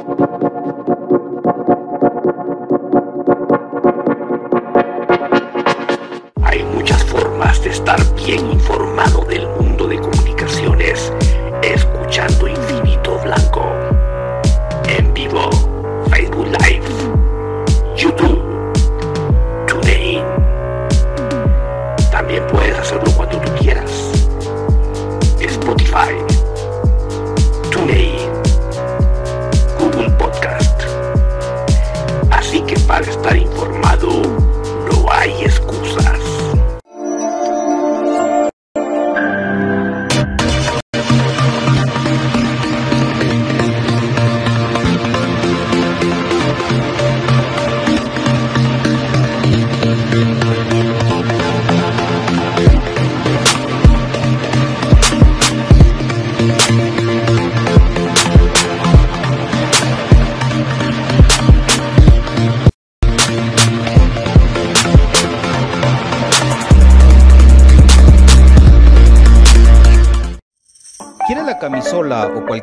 Hay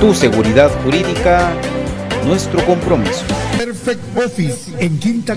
Tu seguridad jurídica, nuestro compromiso. Perfect Office en Quinta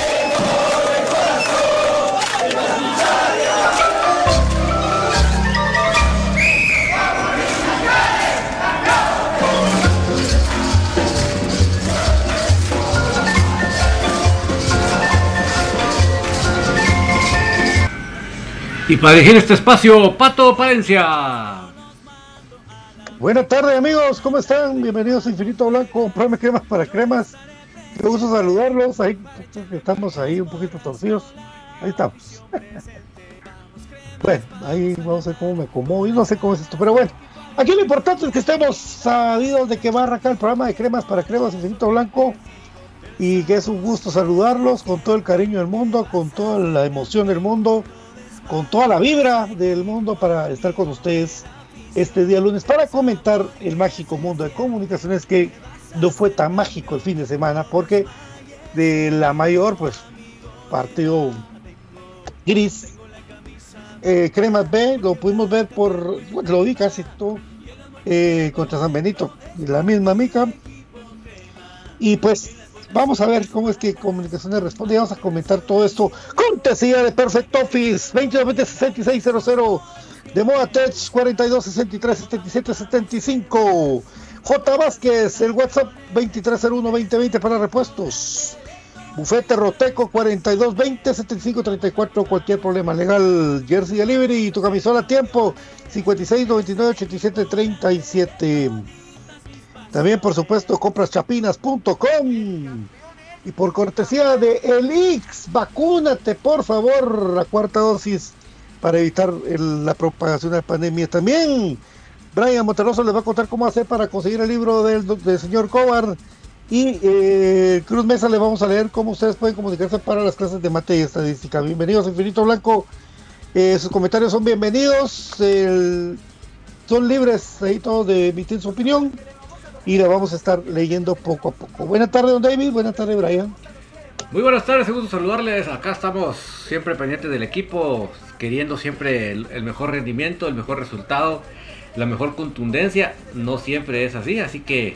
Y para dirigir este espacio, Pato Palencia. Buenas tardes amigos, ¿cómo están? Bienvenidos a Infinito Blanco, programa cremas para cremas. Qué gusto saludarlos, ahí estamos ahí un poquito torcidos. Ahí estamos. bueno, ahí a ver cómo me acomodo. Yo no sé cómo es esto, pero bueno. Aquí lo importante es que estemos sabidos de que va a arrancar el programa de cremas para cremas Infinito Blanco. Y que es un gusto saludarlos con todo el cariño del mundo, con toda la emoción del mundo con toda la vibra del mundo para estar con ustedes este día lunes para comentar el mágico mundo de comunicaciones que no fue tan mágico el fin de semana porque de la mayor pues partido gris. Eh, Cremas B lo pudimos ver por lo vi casi todo eh, contra San Benito la misma mica. Y pues Vamos a ver cómo es que Comunicaciones responde. Vamos a comentar todo esto. Cortesía de Perfect Office 2220-6600 de Moda Tech 4263-7775. J. Vázquez, el WhatsApp 2301-2020 para repuestos. Bufete Roteco 4220-7534. Cualquier problema legal. Jersey Delivery, tu camisola a tiempo 5699-8737. También, por supuesto, compraschapinas.com. Y por cortesía de Elix, vacúnate, por favor, la cuarta dosis para evitar la propagación de la pandemia. También, Brian Monterroso les va a contar cómo hacer para conseguir el libro del, señor Cobar. Y eh, Cruz Mesa le vamos a leer cómo ustedes pueden comunicarse para las clases de mate y estadística. Bienvenidos Infinito Blanco. Eh, sus comentarios son bienvenidos. son libres ahí todos de emitir su opinión y la vamos a estar leyendo poco a poco. Buenas tardes, don David. Buenas tardes, Brian. Muy buenas tardes, un gusto saludarles. Acá estamos siempre pendientes del equipo, queriendo siempre el, mejor rendimiento, el mejor resultado, la mejor contundencia. No siempre es así, así que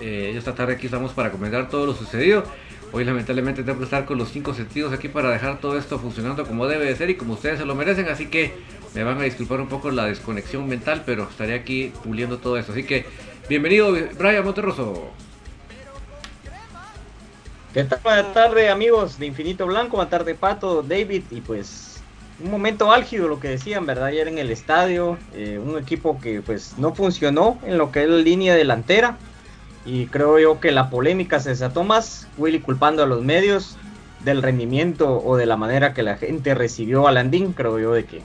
eh, esta tarde aquí estamos para comentar todo lo sucedido. Hoy lamentablemente tengo que estar con los cinco sentidos aquí para dejar todo esto funcionando como debe de ser y como ustedes se lo merecen, así que me van a disculpar un poco la desconexión mental, pero estaré aquí puliendo todo esto. Así que Bienvenido, Brian Monterroso. ¿Qué tal? Buenas tardes, amigos de Infinito Blanco. Buenas tardes, Pato, David. Y pues, un momento álgido, lo que decían, ¿verdad? Ayer en el estadio, eh, un equipo que pues no funcionó en lo que es la línea delantera. Y creo yo que la polémica se desató más. Willy culpando a los medios del rendimiento o de la manera que la gente recibió a Landín. Creo yo de que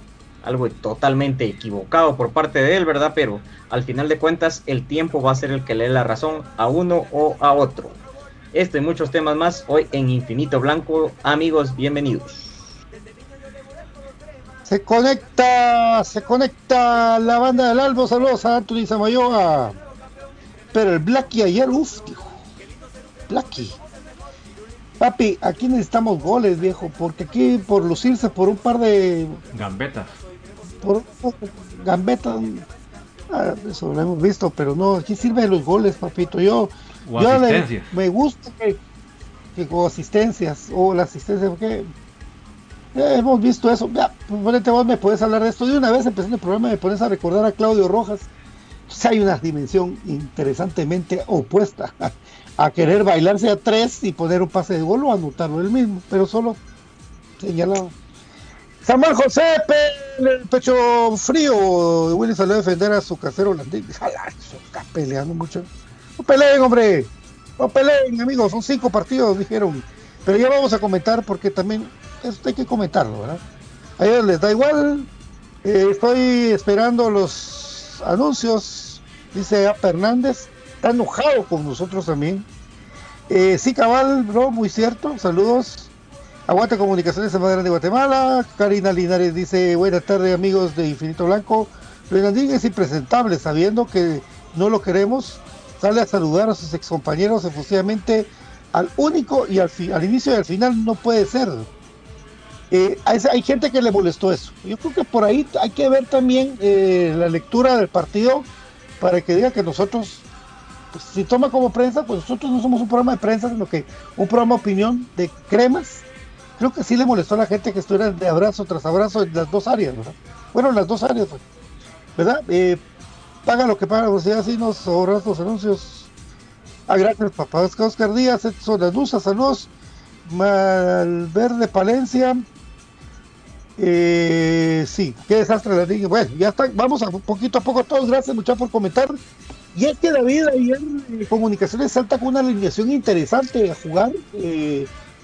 algo totalmente equivocado por parte de él, ¿verdad? Pero al final de cuentas el tiempo va a ser el que le dé la razón a uno o a otro. Este y muchos temas más hoy en Infinito Blanco. Amigos, bienvenidos. Se conecta, se conecta la banda del Albo. Saludos a Anthony Samayoa. Pero el Blacky ayer, uff, dijo. Blacky. Papi, aquí necesitamos goles, viejo, porque aquí por lucirse por un par de Gambetas. Por gambetas, ah, eso lo hemos visto, pero no, aquí sirven los goles, papito. Yo, O yo le- me gusta que, que con asistencias o la asistencia, porque eh, hemos visto eso. Ya, pues, ponete vos me puedes hablar de esto de una vez, empezando el programa, me pones a recordar a Claudio Rojas. Entonces hay una dimensión interesantemente opuesta a, a querer bailarse a tres y poner un pase de gol o anotarlo él mismo, pero solo señalado. Samuel José, pe- el pecho frío. Willy salió a defender a su casero holandés. Jala, eso está peleando mucho. No peleen, hombre. No peleen, amigos. Son cinco partidos, dijeron. Pero ya vamos a comentar porque también esto hay que comentarlo, ¿verdad? A ellos les da igual. Eh, estoy esperando los anuncios. Dice A. Hernández. Está enojado con nosotros también. Eh, sí, cabal, bro, muy cierto. Saludos. Aguanta Comunicaciones en Madera de Guatemala. Karina Linares dice, buenas tardes amigos de Infinito Blanco. Luis es impresentable, sabiendo que no lo queremos. Sale a saludar a sus excompañeros efusivamente al único y al, inicio y al final no puede ser. Eh, hay, hay gente que le molestó eso. Yo creo que por ahí hay que ver también eh, la lectura del partido para que diga que nosotros, pues, si toma como prensa, pues nosotros no somos un programa de prensa, sino que un programa de opinión de cremas creo que sí le molestó a la gente que estuviera de abrazo tras abrazo en las dos áreas, ¿verdad? Bueno, en las dos áreas, pues, ¿verdad? Eh, paga lo que paga la así nos ahorras los anuncios. Ah, gracias, papá. Oscar Díaz, Edson Lanusa, saludos. Malverde Palencia. Eh, sí, qué desastre la liga. Bueno, ya está, vamos a poquito a poco todos. Gracias, muchachos, por comentar. Y es que David ayer eh, Comunicaciones salta con una alineación interesante a jugar.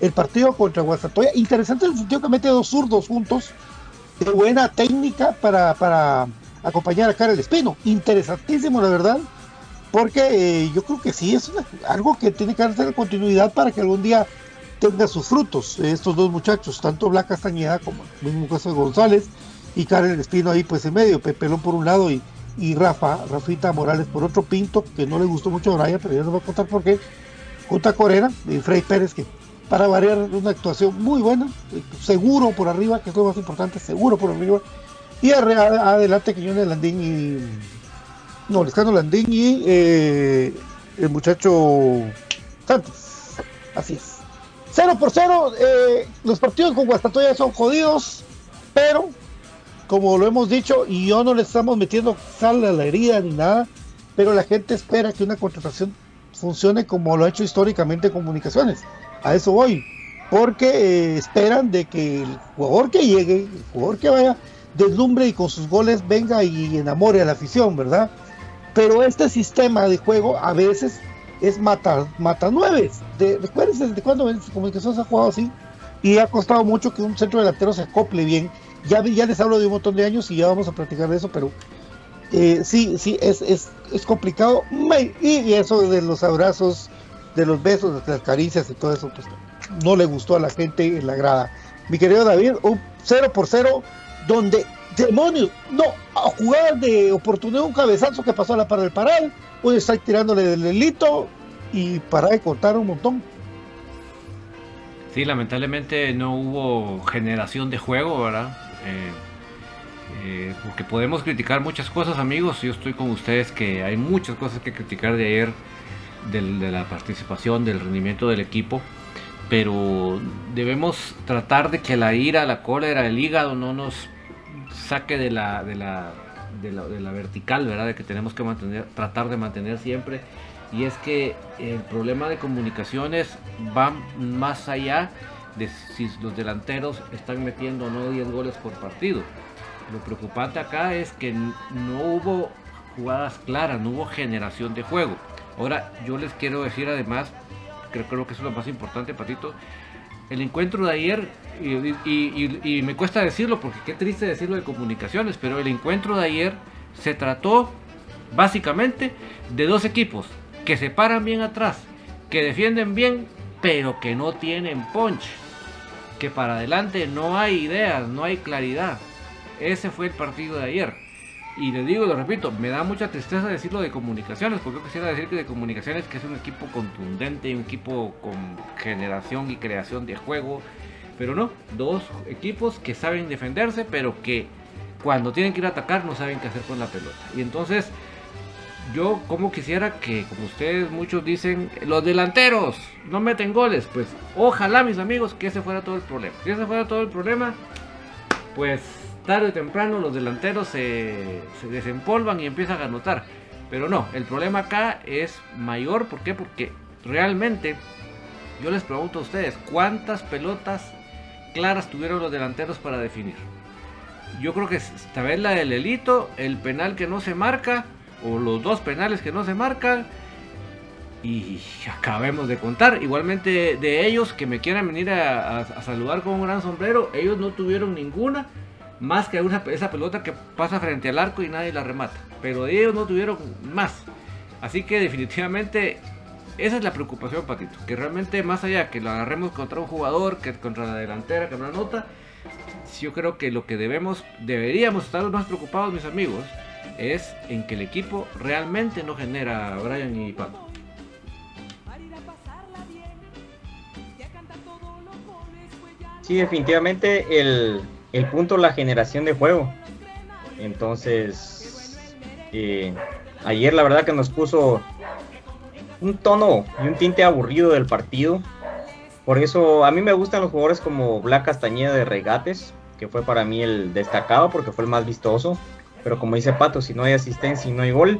El partido contra Guasatoya. Interesante en el sentido que mete dos zurdos juntos de buena técnica para, para acompañar a Karel Espino. Interesantísimo, la verdad, porque eh, yo creo que sí es algo que tiene que darse continuidad para que algún día tenga sus frutos eh, estos dos muchachos, tanto Blanca Castañeda como el mismo caso de González y Karel Espino ahí pues en medio, Pepelón por un lado y, y Rafa, Rafita Morales por otro Pinto, que no le gustó mucho a Brian, pero ya nos va a contar por qué, junto a Corena y Frey Pérez, que para variar una actuación muy buena, eh, seguro por arriba, que es lo más importante, seguro por arriba, y adelante Quiñones Landín y no, Lescano Landín y eh, el muchacho Santos, así es. 0 por 0, eh, los partidos con Guastatoya son jodidos, pero como lo hemos dicho, y yo no le estamos metiendo sal a la herida ni nada, pero la gente espera que una contratación funcione como lo ha hecho históricamente Comunicaciones. A eso voy. Porque eh, esperan de que el jugador que llegue, el jugador que vaya, deslumbre y con sus goles venga y enamore a la afición, ¿verdad? Pero este sistema de juego a veces es mata, mata nueves. De, recuérdense desde cuando Comunicaciones ha jugado así y ha costado mucho que un centro delantero se acople bien. Ya, ya les hablo de un montón de años y ya vamos a platicar de eso, pero eh, sí, sí, es, es, es complicado. Y eso de los abrazos, de los besos, de las caricias y todo eso, pues no le gustó a la gente en la grada. Mi querido David, un 0 por 0, donde demonios, no, a jugar de oportunidad, un cabezazo que pasó a la par del paral, un está tirándole del delito y para de cortar un montón. Sí, lamentablemente no hubo generación de juego, ¿verdad? Eh, eh, porque podemos criticar muchas cosas, amigos. Yo estoy con ustedes que hay muchas cosas que criticar de ayer, de la participación, del rendimiento del equipo. Pero debemos tratar de que la ira, la cólera, el hígado no nos saque de la, de la, de la, de la vertical, ¿verdad? De que tenemos que mantener, tratar de mantener siempre. Y es que el problema de comunicaciones va más allá de si los delanteros están metiendo o no 10 goles por partido. Lo preocupante acá es que no hubo jugadas claras, no hubo generación de juego. Ahora, yo les quiero decir además, creo, creo que eso es lo más importante, Patito, el encuentro de ayer, y, y- me cuesta decirlo porque qué triste decirlo de comunicaciones, pero el encuentro de ayer se trató básicamente de dos equipos que se paran bien atrás, que defienden bien, pero que no tienen punch, que para adelante no hay ideas, no hay claridad. Ese fue el partido de ayer. Y le digo, lo repito, me da mucha tristeza decirlo de comunicaciones, porque yo quisiera decir que de comunicaciones que es un equipo contundente, un equipo con generación y creación de juego, pero no, dos equipos que saben defenderse, pero que cuando tienen que ir a atacar no saben qué hacer con la pelota. Y entonces, yo como quisiera que, como ustedes muchos dicen, los delanteros no meten goles, pues ojalá mis amigos que ese fuera todo el problema. Si ese fuera todo el problema, pues tarde o temprano los delanteros se, se desempolvan y empiezan a anotar. Pero no, el problema acá es mayor, ¿por qué? Porque realmente yo les pregunto a ustedes, ¿cuántas pelotas claras tuvieron los delanteros para definir? Yo creo que esta vez la del Elito, el penal que no se marca, o los dos penales que no se marcan, y acabemos de contar. Igualmente de ellos que me quieran venir a, saludar con un gran sombrero, ellos no tuvieron ninguna más que una- esa pelota que pasa frente al arco y nadie la remata. Pero ellos no tuvieron más. Así que definitivamente esa es la preocupación, Patito. Que realmente más allá que lo agarremos contra un jugador, que contra la delantera, que no anota, yo creo que lo que debemos, deberíamos estar más preocupados, mis amigos, es en que el equipo realmente no genera Brian y Pato. Sí, definitivamente el, el punto la generación de juego. Entonces, eh, ayer la verdad que nos puso un tono y un tinte aburrido del partido. Por eso a mí me gustan los jugadores como Black Castañeda de Regates, que fue para mí el destacado porque fue el más vistoso. Pero como dice Pato, si no hay asistencia y no hay gol,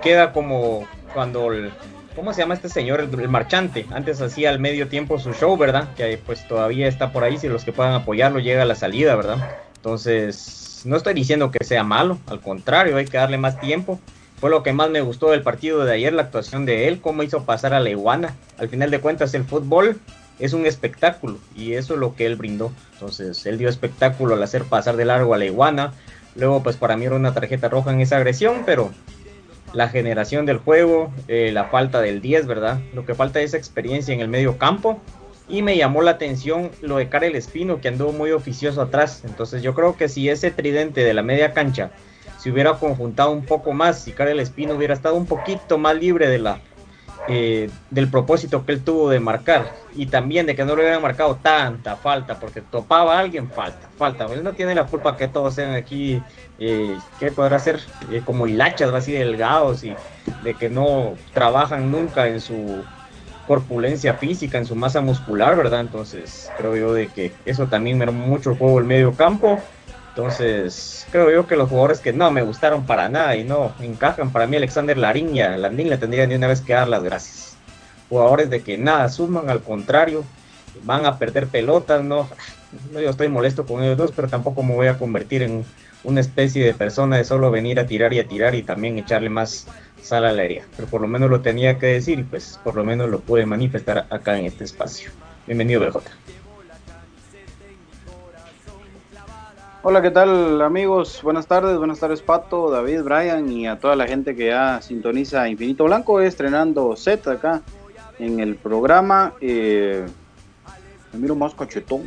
queda como cuando el, ¿cómo se llama este señor? El, marchante. Antes hacía al medio tiempo su show, ¿verdad? Que pues todavía está por ahí, si los que puedan apoyarlo llega a la salida, ¿verdad? Entonces, no estoy diciendo que sea malo, al contrario, hay que darle más tiempo. Fue lo que más me gustó del partido de ayer, la actuación de él, cómo hizo pasar a la iguana. Al final de cuentas, el fútbol es un espectáculo y eso es lo que él brindó. Entonces, él dio espectáculo al hacer pasar de largo a la iguana. Luego, pues para mí era una tarjeta roja en esa agresión, pero la generación del juego, eh, la falta del 10, ¿verdad? Lo que falta es experiencia en el medio campo. Y me llamó la atención lo de Karel Espino, que anduvo muy oficioso atrás. Entonces yo creo que si ese tridente de la media cancha se hubiera conjuntado un poco más, si Karel Espino hubiera estado un poquito más libre de la, eh, del propósito que él tuvo de marcar y también de que no le hubieran marcado tanta falta, porque topaba a alguien, falta, falta. Él no tiene la culpa que todos sean aquí, eh, ¿qué podrá ser? Eh, como hilachas, así delgados y de que no trabajan nunca en su corpulencia física, en su masa muscular, ¿verdad? Entonces creo yo de que eso también mermó mucho el juego del medio campo. Entonces, creo yo que los jugadores que no me gustaron para nada y no encajan, para mí Alexander Larín y a Landín le tendrían de una vez que dar las gracias. Jugadores de que nada suman, al contrario, van a perder pelotas, no, no yo estoy molesto con ellos dos, pero tampoco me voy a convertir en una especie de persona de solo venir a tirar y a tirar y también echarle más sal a la herida. Pero por lo menos lo tenía que decir y pues por lo menos lo pude manifestar acá en este espacio. Bienvenido, BJ. Hola, ¿qué tal amigos? Buenas tardes, buenas tardes Pato, David, Brian y a toda la gente que ya sintoniza Infinito Blanco, estrenando set acá en el programa. Eh, me miro más cachetón.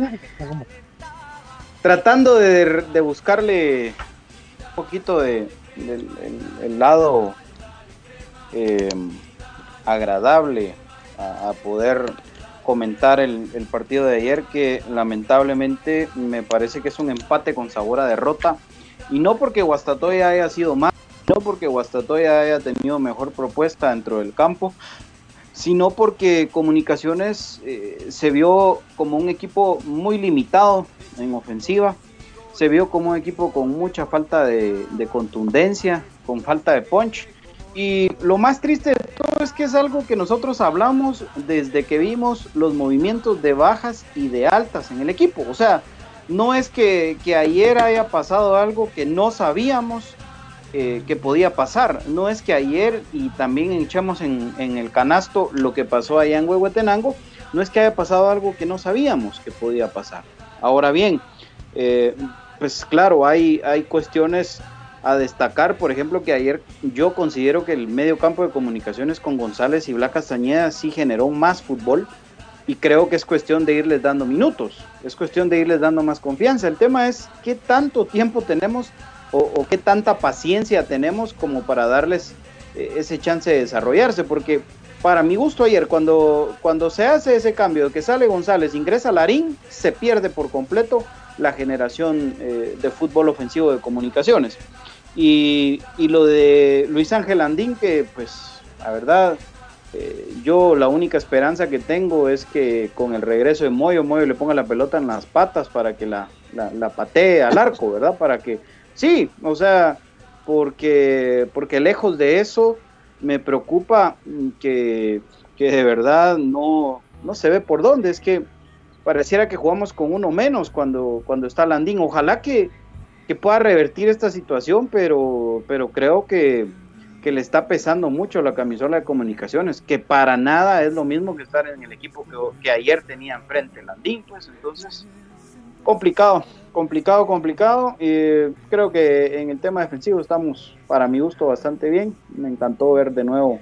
Tratando de, buscarle un poquito de, el- lado eh, agradable a poder comentar el, partido de ayer que lamentablemente me parece que es un empate con sabor a derrota y no porque Guastatoya haya sido mal, no porque Guastatoya haya tenido mejor propuesta dentro del campo, sino porque Comunicaciones eh, se vio como un equipo muy limitado en ofensiva, se vio como un equipo con mucha falta de contundencia, con falta de punch. Y lo más triste de todo es que es algo que nosotros hablamos desde que vimos los movimientos de bajas y de altas en el equipo. O sea, no es que, ayer haya pasado algo que no sabíamos eh, que podía pasar. No es que ayer, y también echamos en, en el canasto lo que pasó allá en Huehuetenango, no es que haya pasado algo que no sabíamos que podía pasar. Ahora bien, eh, pues claro, hay, hay cuestiones a destacar, por ejemplo, que ayer yo considero que el medio campo de comunicaciones con González y Blas Castañeda sí generó más fútbol y creo que es cuestión de irles dando minutos, es cuestión de irles dando más confianza. El tema es qué tanto tiempo tenemos o, qué tanta paciencia tenemos como para darles eh, ese chance de desarrollarse, porque para mi gusto ayer, cuando, cuando se hace ese cambio de que sale González, ingresa Larín, se pierde por completo la generación eh, de fútbol ofensivo de comunicaciones. Y, y, lo de Luis Ángel Andín, que pues la verdad eh, yo la única esperanza que tengo es que con el regreso de Moyo, Moyo le ponga la pelota en las patas para que la, la, patee al arco, ¿verdad? Para que, sí, o sea, porque, porque lejos de eso me preocupa que, que de verdad no, no se ve por dónde, es que pareciera que jugamos con uno menos cuando, cuando está Landín. Ojalá que, que pueda revertir esta situación, pero, pero creo que que le está pesando mucho la camisola de comunicaciones, que para nada es lo mismo que estar en el equipo que, ayer tenía enfrente Landín, pues entonces complicado, complicado, complicado. y creo que en el tema defensivo estamos, para mi gusto, bastante bien. Me encantó ver de nuevo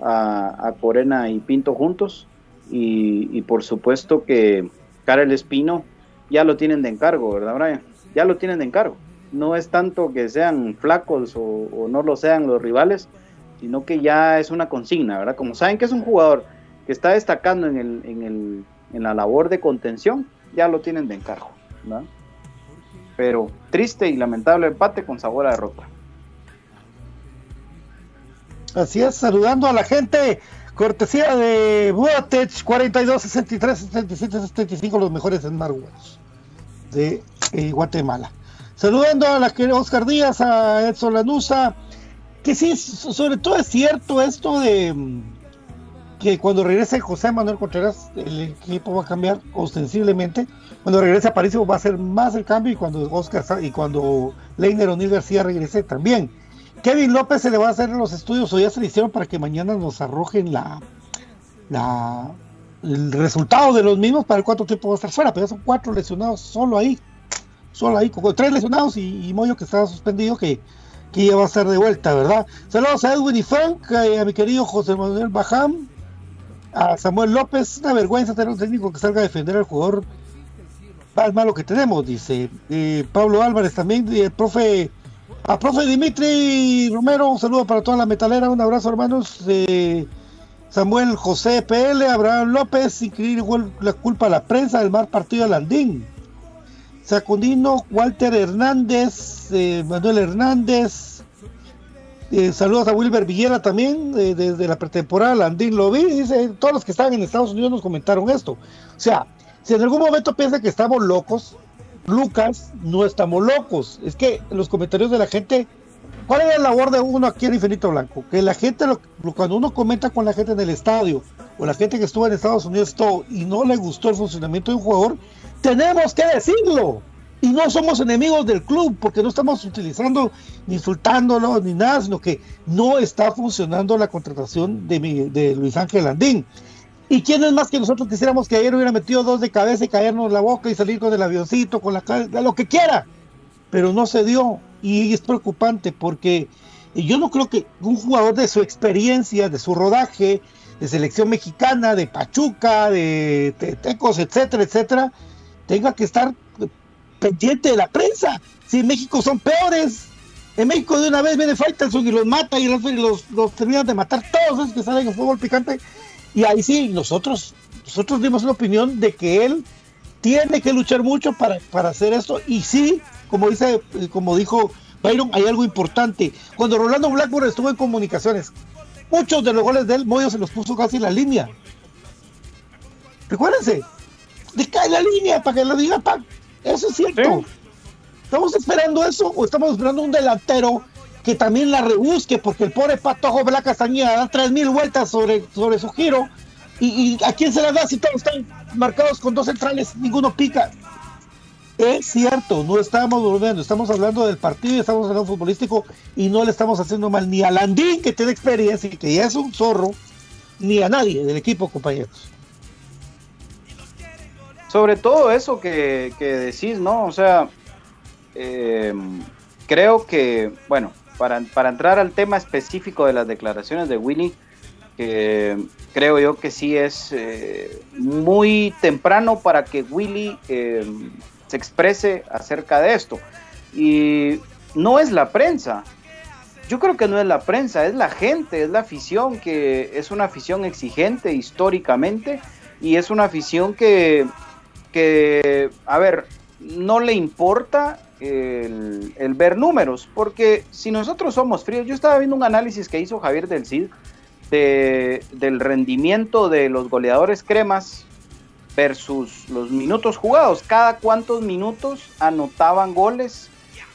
a, Corena y Pinto juntos. Y, y, por supuesto que Karel Espino ya lo tienen de encargo, ¿verdad, Brian? Ya lo tienen de encargo no es tanto que sean flacos o, no lo sean los rivales, sino que ya es una consigna, ¿verdad? Como saben que es un jugador que está destacando en, el, en, el, en la labor de contención, ya lo tienen de encargo, ¿verdad? Pero triste y lamentable empate con sabor a derrota. Así es, saludando a la gente, cortesía de Buatech 42 63 77 75, los mejores smartwatches de eh, Guatemala. Saludando a la que Oscar Díaz, a Edson Lanusa, que sí, sobre todo es cierto esto de mm, que cuando regrese José Manuel Contreras, el equipo va a cambiar ostensiblemente. Cuando regrese a París va a ser más el cambio y cuando Oscar y cuando Leiner O'Neill García regrese también. Kevin López se le va a hacer los estudios o ya se le hicieron para que mañana nos arrojen la, la el resultado de los mismos para el cuánto tiempo va a estar fuera, pero ya son cuatro lesionados solo ahí solo ahí, con tres lesionados y, Moyo que estaba suspendido, que, que ya va a ser de vuelta, ¿verdad? Saludos a Edwin y Frank, a mi querido José Manuel Bajam, a Samuel López, una vergüenza tener un técnico que salga a defender al jugador más malo que tenemos, dice eh, Pablo Álvarez también, y el profe, a profe Dimitri Romero, un saludo para toda la metalera, un abrazo hermanos, eh, Samuel José PL, Abraham López, increíble la culpa a la prensa del mal partido de Landín. Sacundino, Walter Hernández, eh, Manuel Hernández. Eh, saludos a Wilber Villera también, desde la pretemporada, Landín lo vi, dice, todos los que estaban en Estados Unidos nos comentaron esto. O sea, si en algún momento piensa que estamos locos, Lucas, no estamos locos. Es que los comentarios de la gente, ¿cuál es la labor de uno aquí en Infinito Blanco? Que la gente, cuando uno comenta con la gente en el estadio, o la gente que estuvo en Estados Unidos todo, y no le gustó el funcionamiento de un jugador, tenemos que decirlo. Y no somos enemigos del club, porque no estamos utilizando, ni insultándolo, ni nada, sino que no está funcionando la contratación de, Luis Ángel Landín. ¿Y quién es más que nosotros quisiéramos que ayer hubiera metido dos de cabeza y caernos la boca y salir con el avioncito, con la lo que quiera? Pero no se dio. Y es preocupante porque yo no creo que un jugador de su experiencia, de su rodaje, de selección mexicana, de Pachuca, de Tecos, etcétera, etcétera, tenga que estar pendiente de la prensa. Si en México son peores, en México de una vez viene Faitelson y los mata y los, los, terminan de matar todos esos que salen en fútbol picante. Y ahí sí, nosotros, nosotros dimos una opinión de que él tiene que luchar mucho para, para hacer esto. Y sí, como dice, como dijo Byron, hay algo importante. Cuando Rolando Blackburn estuvo en comunicaciones, muchos de los goles de él, Moyo se los puso casi en la línea. Recuérdense, cae la línea para que lo diga Pac. Eso es cierto. ¿Estamos esperando eso o estamos esperando un delantero que también la rebusque? Porque el pobre Patojo Bla Castañeda da tres mil vueltas sobre, sobre su giro. Y, a quién se la da si todos están marcados con dos centrales? Ninguno pica. Es cierto, no estamos volviendo, estamos hablando del partido, estamos hablando futbolístico y no le estamos haciendo mal ni a Landín, que tiene experiencia y que ya es un zorro, ni a nadie del equipo, compañeros sobre todo eso que, decís, ¿no? O sea, eh, creo que, bueno, para, entrar al tema específico de las declaraciones de Willy, que creo yo que sí es eh, muy temprano para que Willy eh, se exprese acerca de esto. Y no es la prensa. Yo creo que no es la prensa, es la gente, es la afición, que es una afición exigente históricamente y es una afición que, a ver, no le importa el, el, ver números, porque si nosotros somos fríos, yo estaba viendo un análisis que hizo Javier del Cid de, del rendimiento de los goleadores cremas versus los minutos jugados, cada cuántos minutos anotaban goles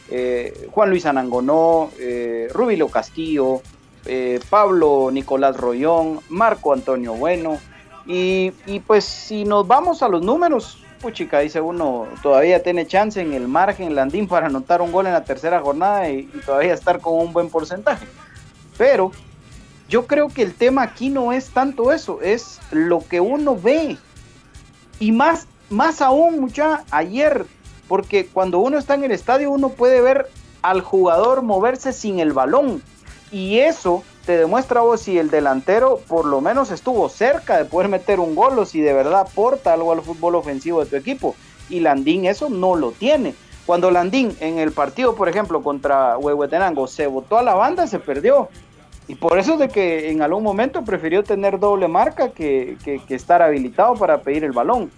eh, Juan Luis Anangonó, eh, Rubilo Castillo, eh, Pablo Nicolás Rollón, Marco Antonio Bueno, y, y, pues si nos vamos a los números, puchica, dice uno, todavía tiene chance en el margen Landín para anotar un gol en la tercera jornada y, y todavía estar con un buen porcentaje. Pero yo creo que el tema aquí no es tanto eso, es lo que uno ve. Y más, más aún, mucha, ayer, porque cuando uno está en el estadio uno puede ver al jugador moverse sin el balón. Y eso te demuestra vos si el delantero por lo menos estuvo cerca de poder meter un gol o si de verdad aporta algo al fútbol ofensivo de tu equipo. Y Landín eso no lo tiene. Cuando Landín en el partido, por ejemplo, contra Huehuetenango se botó a la banda, se perdió. Y por eso es de que en algún momento prefirió tener doble marca que, que, que estar habilitado para pedir el balón.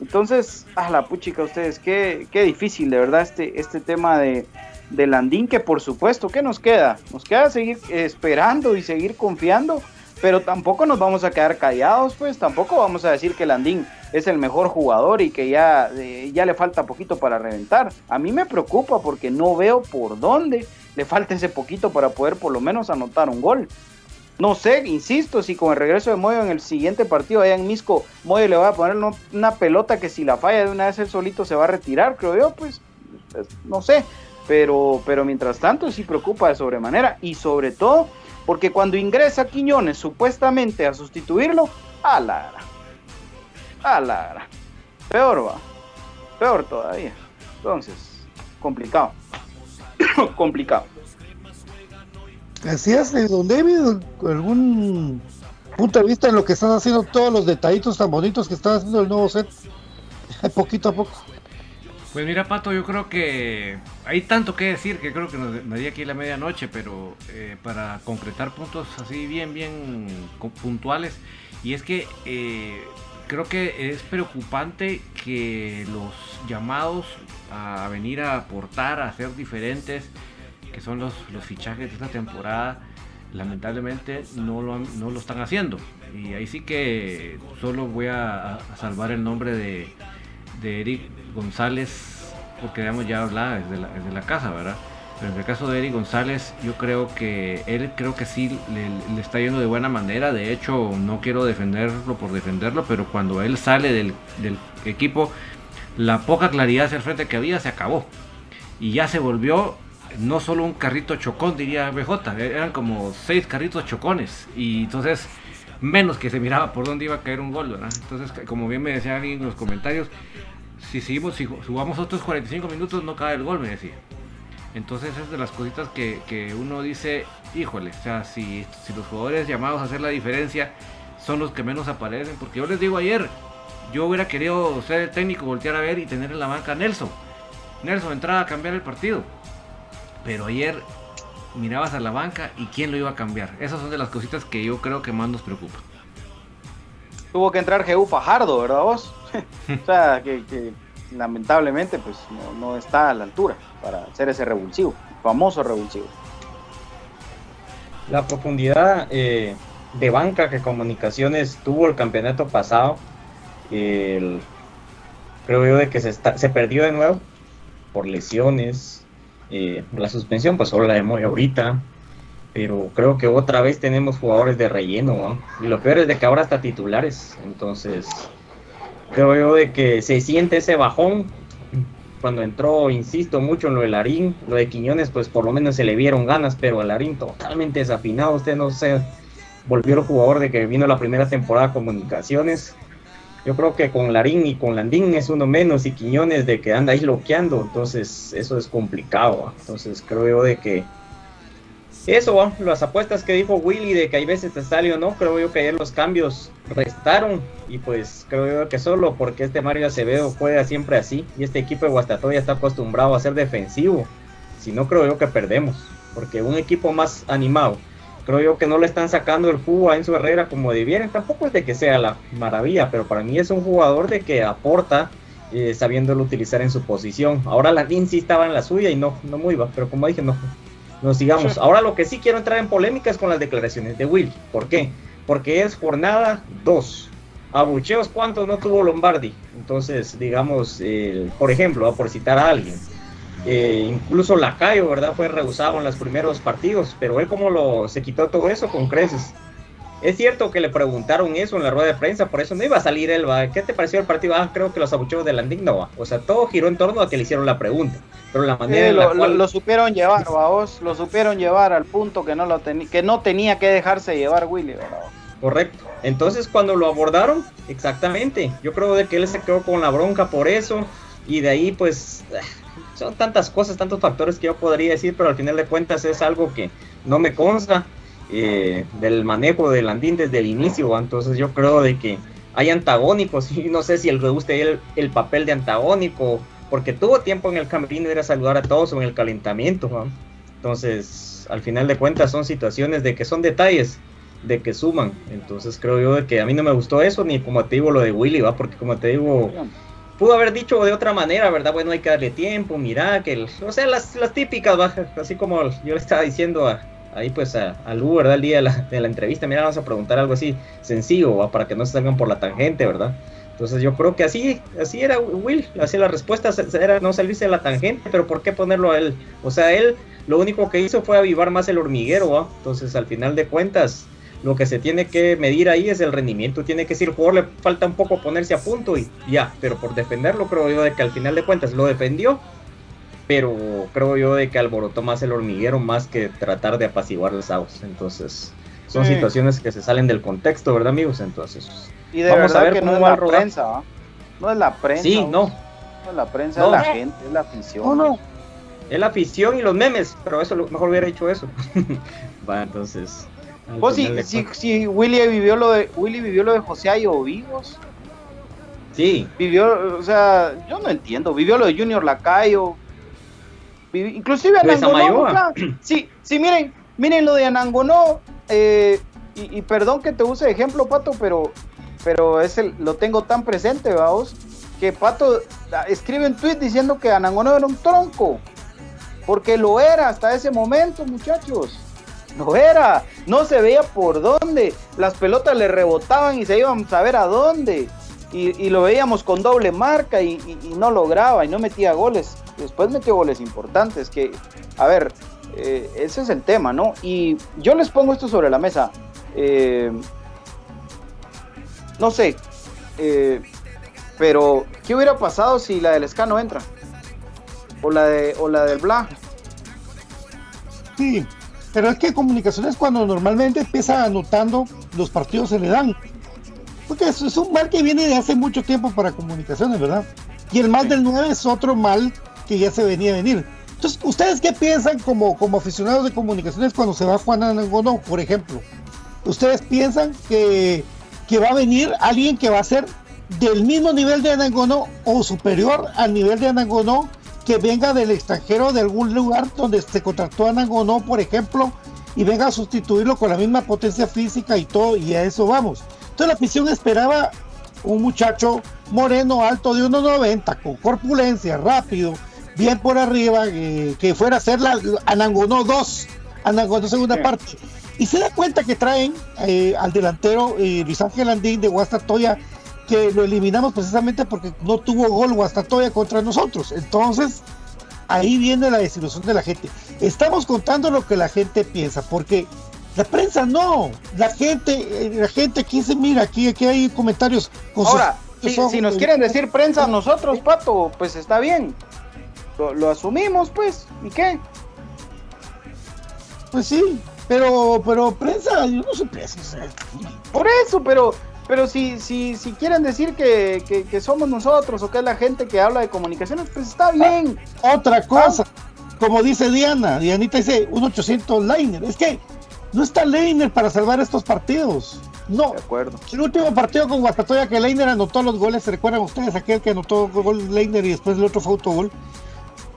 Entonces, a la puchica, ustedes, qué, qué difícil, de verdad, este, este tema de, de Landín, que por supuesto, ¿qué nos queda? Nos queda seguir esperando y seguir confiando, pero tampoco nos vamos a quedar callados, pues tampoco vamos a decir que Landín es el mejor jugador y que ya, eh, ya le falta poquito para reventar. A mí me preocupa porque no veo por dónde le falta ese poquito para poder por lo menos anotar un gol. No sé, insisto, si con el regreso de Moyo en el siguiente partido allá en Misco, Moyo le va a poner una pelota que si la falla de una vez él solito se va a retirar, creo yo, pues, pues no sé. Pero, pero mientras tanto sí preocupa de sobremanera y sobre todo porque cuando ingresa Quiñones supuestamente a sustituirlo, a la a la peor va, peor todavía. Entonces, complicado, complicado. Así es, don David, algún punto de vista en lo que están haciendo todos los detallitos tan bonitos que está haciendo el nuevo set, poquito a poco. Pues mira, Pato, yo creo que hay tanto que decir que creo que nos daría aquí la medianoche, pero eh, para concretar puntos así bien, bien puntuales, y es que eh, creo que es preocupante que los llamados a venir a aportar, a ser diferentes, que son los, los fichajes de esta temporada, lamentablemente no lo, no lo están haciendo. Y ahí sí que solo voy a, a salvar el nombre de, de Eric González, porque ya hablaba desde la, desde la casa, ¿verdad? Pero en el caso de Eric González, yo creo que él creo que sí le, está yendo de buena manera. De hecho, no quiero defenderlo por defenderlo, pero cuando él sale del, del equipo, la poca claridad hacia el frente que había se acabó. Y ya se volvió no solo un carrito chocón, diría BJ, eran como seis carritos chocones. Y entonces, menos que se miraba por dónde iba a caer un gol, ¿verdad? Entonces, como bien me decía alguien en los comentarios, si seguimos, si jugamos otros 45 minutos, no cae el gol, me decía. Entonces es de las cositas que, que, uno dice, híjole, o sea, si, si los jugadores llamados a hacer la diferencia son los que menos aparecen, porque yo les digo ayer, yo hubiera querido ser el técnico, voltear a ver y tener en la banca a Nelson. Nelson entraba a cambiar el partido. Pero ayer mirabas a la banca y quién lo iba a cambiar. Esas son de las cositas que yo creo que más nos preocupa. Tuvo que entrar Jehu Fajardo, ¿verdad vos? o sea, que, que lamentablemente pues no, no, está a la altura para hacer ese revulsivo, famoso revulsivo. La profundidad eh, de banca que Comunicaciones tuvo el campeonato pasado, el, creo yo de que se, está, se perdió de nuevo por lesiones, eh, la suspensión pues solo la de Moy ahorita, pero creo que otra vez tenemos jugadores de relleno, ¿no? y lo peor es de que ahora hasta titulares, entonces creo yo de que se siente ese bajón cuando entró, insisto mucho en lo de Larín, lo de Quiñones, pues por lo menos se le vieron ganas, pero a Larín totalmente desafinado, usted no sé, volvió el jugador de que vino la primera temporada de comunicaciones. Yo creo que con Larín y con Landín es uno menos y Quiñones de que anda ahí bloqueando, entonces eso es complicado. Entonces creo yo de que eso, las apuestas que dijo Willy de que hay veces te sale o no, creo yo que ayer los cambios restaron y pues creo yo que solo porque este Mario Acevedo juega siempre así y este equipo de Guastatoya está acostumbrado a ser defensivo, si no creo yo que perdemos, porque un equipo más animado, creo yo que no le están sacando el jugo a Enzo Herrera como debieran, tampoco es de que sea la maravilla, pero para mí es un jugador de que aporta eh, sabiéndolo utilizar en su posición. Ahora la sí estaba en la suya y no, no muy va, pero como dije, no, nos sigamos. Ahora lo que sí quiero entrar en polémica es con las declaraciones de Will. ¿Por qué? Porque es jornada 2. Abucheos, ¿cuántos no tuvo Lombardi? Entonces, digamos, eh, por ejemplo, por citar a alguien, eh, incluso Lacayo, ¿verdad? Fue rehusado en los primeros partidos, pero él como lo se quitó todo eso con creces. Es cierto que le preguntaron eso en la rueda de prensa, por eso no iba a salir él, ¿qué te pareció el partido? Ah, creo que los abucheos de Landing no va. O sea, todo giró en torno a que le hicieron la pregunta. Pero la manera en la lo, cual... lo, supieron llevar, vos, lo supieron llevar al punto que no lo tenía, que no tenía que dejarse llevar Willy, ¿verdad? Correcto. Entonces cuando lo abordaron, exactamente. Yo creo de que él se quedó con la bronca por eso. Y de ahí pues son tantas cosas, tantos factores que yo podría decir, pero al final de cuentas es algo que no me consta eh, del manejo de Landín desde el inicio. Entonces yo creo de que hay antagónicos y no sé si él le el, el papel de antagónico porque tuvo tiempo en el camerino ir a saludar a todos en el calentamiento. Entonces, al final de cuentas son situaciones de que son detalles de que suman. Entonces creo yo de que a mí no me gustó eso, ni como te digo lo de Willy, va, porque como te digo, pudo haber dicho de otra manera, ¿verdad? Bueno, hay que darle tiempo, mira, que, el, o sea, las, las típicas, ¿va? así como yo le estaba diciendo a, ahí pues a, a Lu, ¿verdad? El día de la, de la, entrevista, mira, vamos a preguntar algo así sencillo, ¿va? para que no se salgan por la tangente, ¿verdad? Entonces yo creo que así, así era Will, así la respuesta era no salirse de la tangente, pero ¿por qué ponerlo a él? O sea, él lo único que hizo fue avivar más el hormiguero, ¿va? Entonces al final de cuentas, lo que se tiene que medir ahí es el rendimiento, tiene que decir, el jugador le falta un poco ponerse a punto y ya, pero por defenderlo creo yo de que al final de cuentas lo defendió, pero creo yo de que alborotó más el hormiguero más que tratar de apaciguar los aguas, entonces son sí. situaciones que se salen del contexto, ¿verdad amigos? Entonces... Y de Vamos verdad a ver que no es la prensa, ¿va? no es la prensa. Sí, no. No es la prensa, no. es la gente, es la afición. No, no. Es la afición y los memes, pero eso mejor hubiera hecho eso. Va, entonces. Pues si, si, si, Willy vivió lo de Willy vivió lo de José Ayo Vivos. Sí. Vivió, o sea, yo no entiendo, vivió lo de Junior Lacayo. Vivi, inclusive Anangonó. Sí, sí, miren, miren lo de Anangonó, eh, y, y, perdón que te use de ejemplo, Pato, pero pero es el, lo tengo tan presente, vamos, que Pato escribe un tweet diciendo que Anangonó era un tronco, porque lo era hasta ese momento, muchachos. Lo era, no se veía por dónde, las pelotas le rebotaban y se iban a saber a dónde. Y, lo veíamos con doble marca y, no lograba y no metía goles. Después metió goles importantes, que, a ver, eh, ese es el tema, ¿no? Y yo les pongo esto sobre la mesa. Eh, no sé, eh, pero ¿qué hubiera pasado si la del Ska no entra? O la, de, o la del Bla. Sí, pero es que comunicaciones cuando normalmente empieza anotando los partidos se le dan. Porque eso es un mal que viene de hace mucho tiempo para comunicaciones, ¿verdad? Y el mal del 9 es otro mal que ya se venía a venir. Entonces, ¿ustedes qué piensan como, como aficionados de comunicaciones cuando se va Juan Anangonó, por ejemplo? ¿Ustedes piensan que que va a venir alguien que va a ser del mismo nivel de Anangonó o superior al nivel de Anangonó que venga del extranjero de algún lugar donde se contrató Anangonó, por ejemplo, y venga a sustituirlo con la misma potencia física y todo, y a eso vamos. Entonces la afición esperaba un muchacho moreno, alto de 1.90, con corpulencia, rápido, bien por arriba, eh, que fuera a ser la Anangonó 2, Anangonó segunda sí. parte y se da cuenta que traen eh, al delantero eh, Luis Ángel Andín de Guastatoya, que lo eliminamos precisamente porque no tuvo gol Guastatoya contra nosotros. Entonces, ahí viene la desilusión de la gente. Estamos contando lo que la gente piensa, porque la prensa no, la gente, eh, la gente aquí se mira, aquí, aquí hay comentarios. Con Ahora, sus, si, si, nos quieren decir prensa nosotros, Pato, pues está bien. Lo, lo asumimos, pues, ¿y qué? Pues sí, pero, pero prensa, yo no soy prensa. O sea. Por eso, pero, pero si, si, si quieren decir que, que, que, somos nosotros o que es la gente que habla de comunicaciones, pues está bien. Ah, otra cosa, como dice Diana, Dianita dice un 800 Leiner. Es que no está Leiner para salvar estos partidos. No. De acuerdo. El último partido con Guastatoya que Leiner anotó los goles, ¿se recuerdan ustedes aquel que anotó gol Leiner y después el otro fue autogol?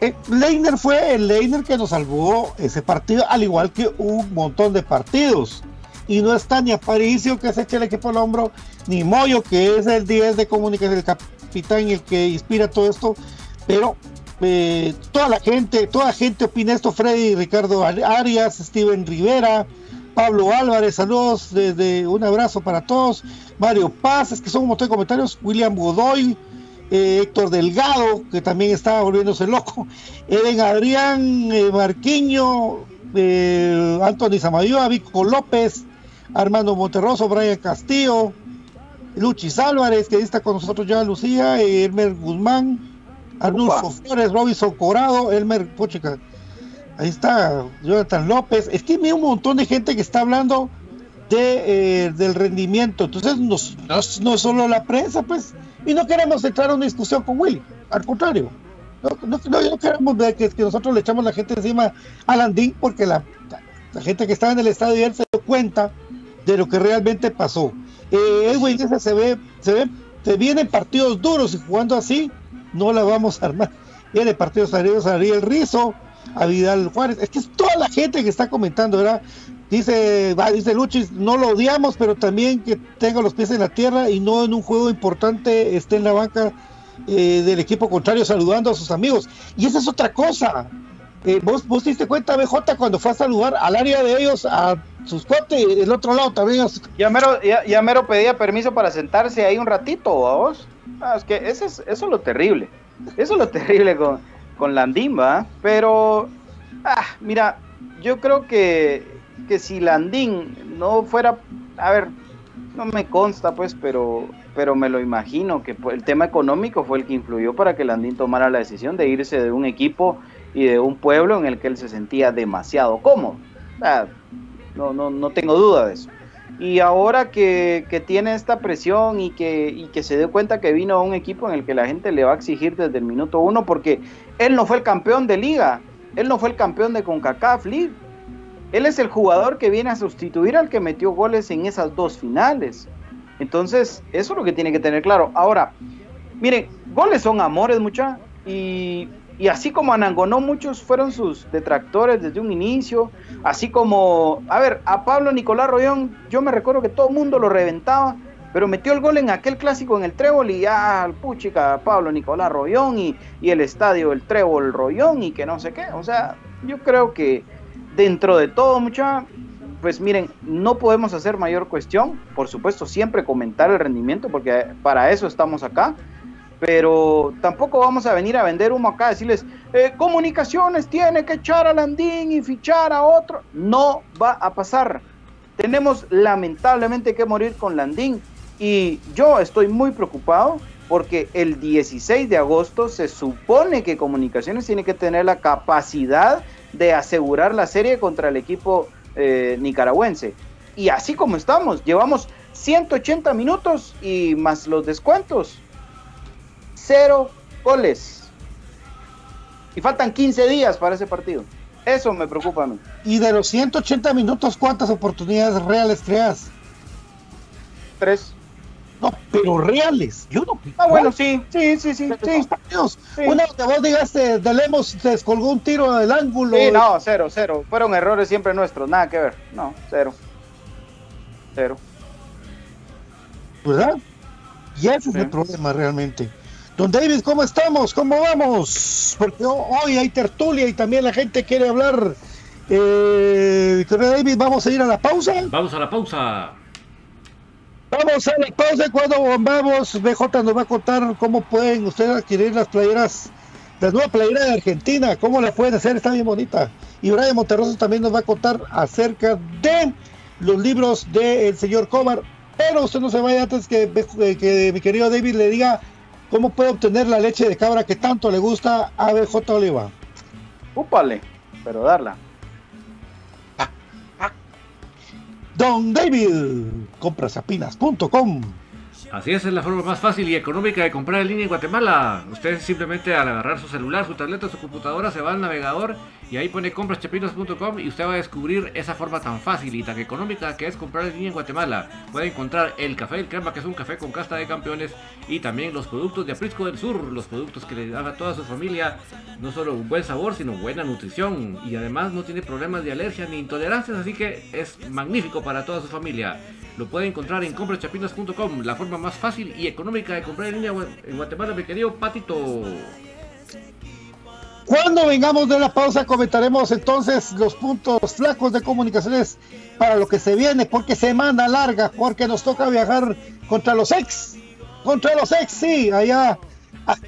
Eh, Leiner fue el Leiner que nos salvó ese partido, al igual que un montón de partidos. Y no está ni Aparicio, que se echa el equipo al hombro, ni Moyo, que es el 10 de comunicación, el capitán el que inspira todo esto. Pero eh, toda la gente, toda la gente opina esto, Freddy, Ricardo Arias, Steven Rivera, Pablo Álvarez, saludos, desde un abrazo para todos, Mario Paz, es que son un montón de comentarios, William Godoy, eh, Héctor Delgado, que también estaba volviéndose loco, Eden Adrián, eh, Marquiño, eh, Anthony Samayoa, Vico López, Armando Monterroso, Brian Castillo, Luchis Álvarez, que está con nosotros ya Lucía, Elmer Guzmán, Arnulfo Flores, Robinson Corado, Elmer Pochica, ahí está Jonathan López, es que hay un montón de gente que está hablando de, eh, del rendimiento, entonces no, no, no es solo la prensa, pues, y no queremos entrar a una discusión con Willy, al contrario, no, no, no, no queremos ver que, que, nosotros le echamos la gente encima a Landín porque la, la, gente que estaba en el estadio y él se dio cuenta de lo que realmente pasó. Eh, Edwin dice, se ve, se ve, se vienen partidos duros y jugando así, no la vamos a armar. Viene partidos salidos a Ariel Rizo, a Vidal Juárez, es que es toda la gente que está comentando, ¿verdad? Dice, va, dice Luchis, no lo odiamos, pero también que tenga los pies en la tierra y no en un juego importante esté en la banca eh, del equipo contrario saludando a sus amigos. Y esa es otra cosa. Eh, ¿vos, vos te diste cuenta, BJ, cuando fue a saludar al área de ellos, a sus cuates, y del otro lado también. Ya, mero, ya, ya, mero pedía permiso para sentarse ahí un ratito, ¿a vos? Ah, es que ese es, eso es lo terrible. Eso es lo terrible con, con Landín, ¿va? Pero, ah, mira, yo creo que, que si Landín no fuera, a ver, no me consta, pues, pero, pero me lo imagino que el tema económico fue el que influyó para que Landín tomara la decisión de irse de un equipo y de un pueblo en el que él se sentía demasiado cómodo. Ah, no, no, no tengo duda de eso. Y ahora que, tiene esta presión y que, y que se dio cuenta que vino a un equipo en el que la gente le va a exigir desde el minuto uno, porque él no fue el campeón de liga, él no fue el campeón de CONCACAF League. Él es el jugador que viene a sustituir al que metió goles en esas dos finales. Entonces, eso es lo que tiene que tener claro. Ahora, miren, goles son amores, mucha. Y y así como Anangonó, muchos fueron sus detractores desde un inicio. Así como, a ver, a Pablo Nicolás Rollón, yo me recuerdo que todo el mundo lo reventaba, pero metió el gol en aquel clásico en el Trébol y ya, puchica, Pablo Nicolás Rollón y, y el estadio el Trébol Rollón y que no sé qué. O sea, yo creo que dentro de todo, mucha, pues miren, no podemos hacer mayor cuestión. Por supuesto, siempre comentar el rendimiento, porque para eso estamos acá pero tampoco vamos a venir a vender humo acá, decirles, eh, comunicaciones tiene que echar a Landín y fichar a otro. No va a pasar. Tenemos lamentablemente que morir con Landín y yo estoy muy preocupado porque el 16 de agosto se supone que Comunicaciones tiene que tener la capacidad de asegurar la serie contra el equipo eh, nicaragüense. Y así como estamos, llevamos 180 minutos y más los descuentos cero goles. Y faltan 15 días para ese partido. Eso me preocupa a mí. Y de los 180 minutos, ¿cuántas oportunidades reales creas? Tres. No, pero reales. Yo no. Ah, bueno, sí, sí, sí, sí. sí. Partidos. sí. Una donde vos digaste, de Lemos se descolgó un tiro del ángulo. Sí, no, cero, cero. Fueron errores siempre nuestros, nada que ver. No, cero. Cero. ¿Verdad? Y ese sí. es el problema realmente. Don David, ¿cómo estamos? ¿Cómo vamos? Porque hoy hay tertulia y también la gente quiere hablar. Eh, David, ¿vamos a ir a la pausa? Vamos a la pausa. Vamos a la pausa cuando vamos, BJ nos va a contar cómo pueden ustedes adquirir las playeras, la nueva playera de Argentina, cómo la pueden hacer, está bien bonita. Y Brian Monterroso también nos va a contar acerca de los libros del señor Cobar. Pero usted no se vaya antes que, que mi querido David le diga ¿Cómo puede obtener la leche de cabra que tanto le gusta a BJ Oliva? Úpale, pero darla. Don David, comprasapinas.com. Así es, es la forma más fácil y económica de comprar en línea en Guatemala. Ustedes simplemente al agarrar su celular, su tableta, su computadora, se va al navegador y ahí pone compraschapinos.com y usted va a descubrir esa forma tan fácil y tan económica que es comprar en línea en Guatemala. Puede encontrar el café del crema, que es un café con casta de campeones, y también los productos de Aprisco del Sur, los productos que le dan a toda su familia no solo un buen sabor, sino buena nutrición. Y además no tiene problemas de alergia ni intolerancias, así que es magnífico para toda su familia. Lo puede encontrar en compraschapinas.com, la forma más fácil y económica de comprar en línea en Guatemala, mi querido Patito. Cuando vengamos de la pausa comentaremos entonces los puntos flacos de comunicaciones para lo que se viene, porque semana larga, porque nos toca viajar contra los ex, contra los ex, sí, allá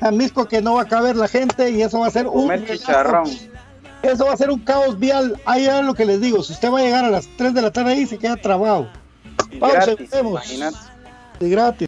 a Misco que no va a caber la gente y eso va a ser un eso va a ser un caos vial. Ahí es lo que les digo, si usted va a llegar a las 3 de la tarde ahí se queda trabado. Pausa, Imagínate. De gratis.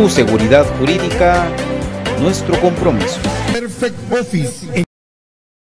Tu seguridad jurídica, nuestro compromiso.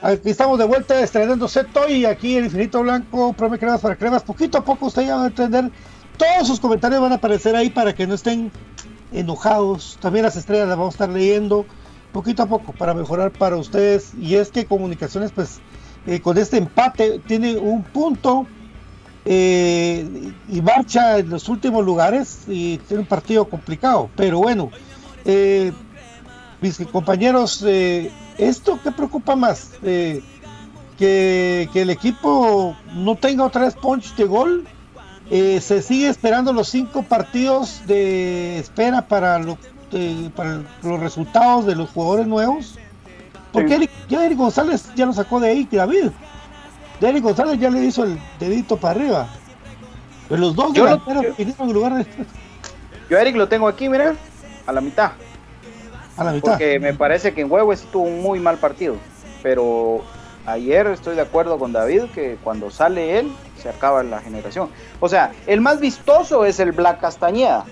Aquí estamos de vuelta estrenando set hoy aquí en Infinito Blanco, Prome Cremas para Cremas. Poquito a poco ustedes ya van a entender. Todos sus comentarios van a aparecer ahí para que no estén enojados. También las estrellas las vamos a estar leyendo poquito a poco para mejorar para ustedes. Y es que Comunicaciones, pues, eh, con este empate tiene un punto eh, y marcha en los últimos lugares y tiene un partido complicado. Pero bueno, eh, mis compañeros, eh, ¿esto qué preocupa más? Eh, que, que el equipo no tenga otra vez punch de gol. Eh, se sigue esperando los cinco partidos de espera para, lo- eh, para los resultados de los jugadores nuevos. Porque Sí. Eric, ya Eric González ya lo sacó de ahí, David. De Eric González ya le hizo el dedito para arriba. Pero los dos Yo lo- delanteros yo- en lugar de Yo Eric lo tengo aquí, mira, a la mitad. Porque me parece que en Huevos tuvo un muy mal partido. Pero ayer estoy de acuerdo con David que cuando sale él, se acaba la generación. O sea, el más vistoso es el Black Castañeda.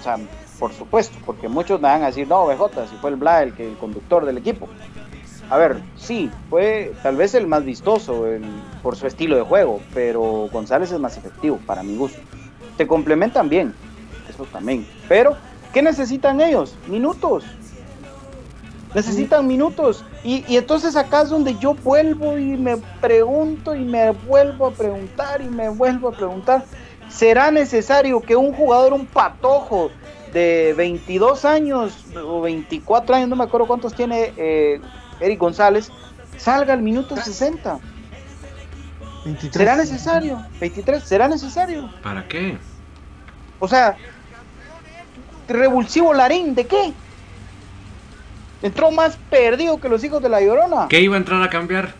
O sea, por supuesto, porque muchos me van a decir, no, BJ, si fue el Black el, que, el conductor del equipo. A ver, sí, fue tal vez el más vistoso el- por su estilo de juego, pero González es más efectivo, para mi gusto. Te complementan bien, eso también. Pero, ¿qué necesitan ellos? Minutos. Necesitan minutos. Y, y entonces acá es donde yo vuelvo y me pregunto y me vuelvo a preguntar y me vuelvo a preguntar. ¿Será necesario que un jugador, un patojo de 22 años o 24 años, no me acuerdo cuántos tiene eh, Eric González, salga al minuto 60? 23. ¿Será necesario? 23, ¿será necesario? ¿Para qué? O sea, revulsivo Larín, ¿de qué? Entró más perdido que los hijos de la Llorona. ¿Qué iba a entrar a cambiar?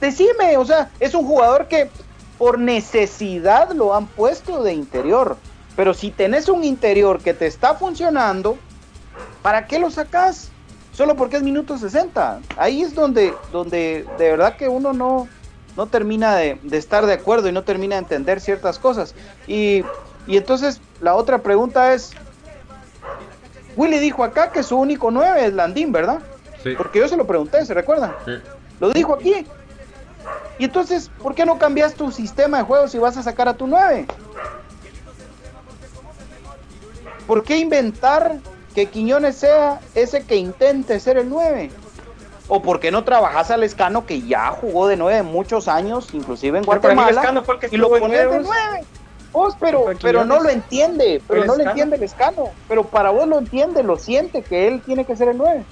Decime, o sea, es un jugador que por necesidad lo han puesto de interior. Pero si tenés un interior que te está funcionando, ¿para qué lo sacas? Solo porque es minuto 60. Ahí es donde, donde de verdad que uno no, no termina de, de estar de acuerdo y no termina de entender ciertas cosas. Y, y entonces la otra pregunta es, Willy dijo acá que su único 9 es Landín, ¿verdad? Sí. Porque yo se lo pregunté, ¿se recuerdan? Sí. Lo dijo aquí. Y entonces, ¿por qué no cambias tu sistema de juego si vas a sacar a tu 9? ¿Por qué inventar que Quiñones sea ese que intente ser el 9? ¿O por qué no trabajas al Escano que ya jugó de 9 muchos años, inclusive en Pero para mí Guatemala, Lescano fue el que y lo pones de nuevos. 9? Vos, pero, Fue pero no lo entiende, pero no lo entiende el Escano. Pero para vos lo entiende, lo siente, que él tiene que ser el 9.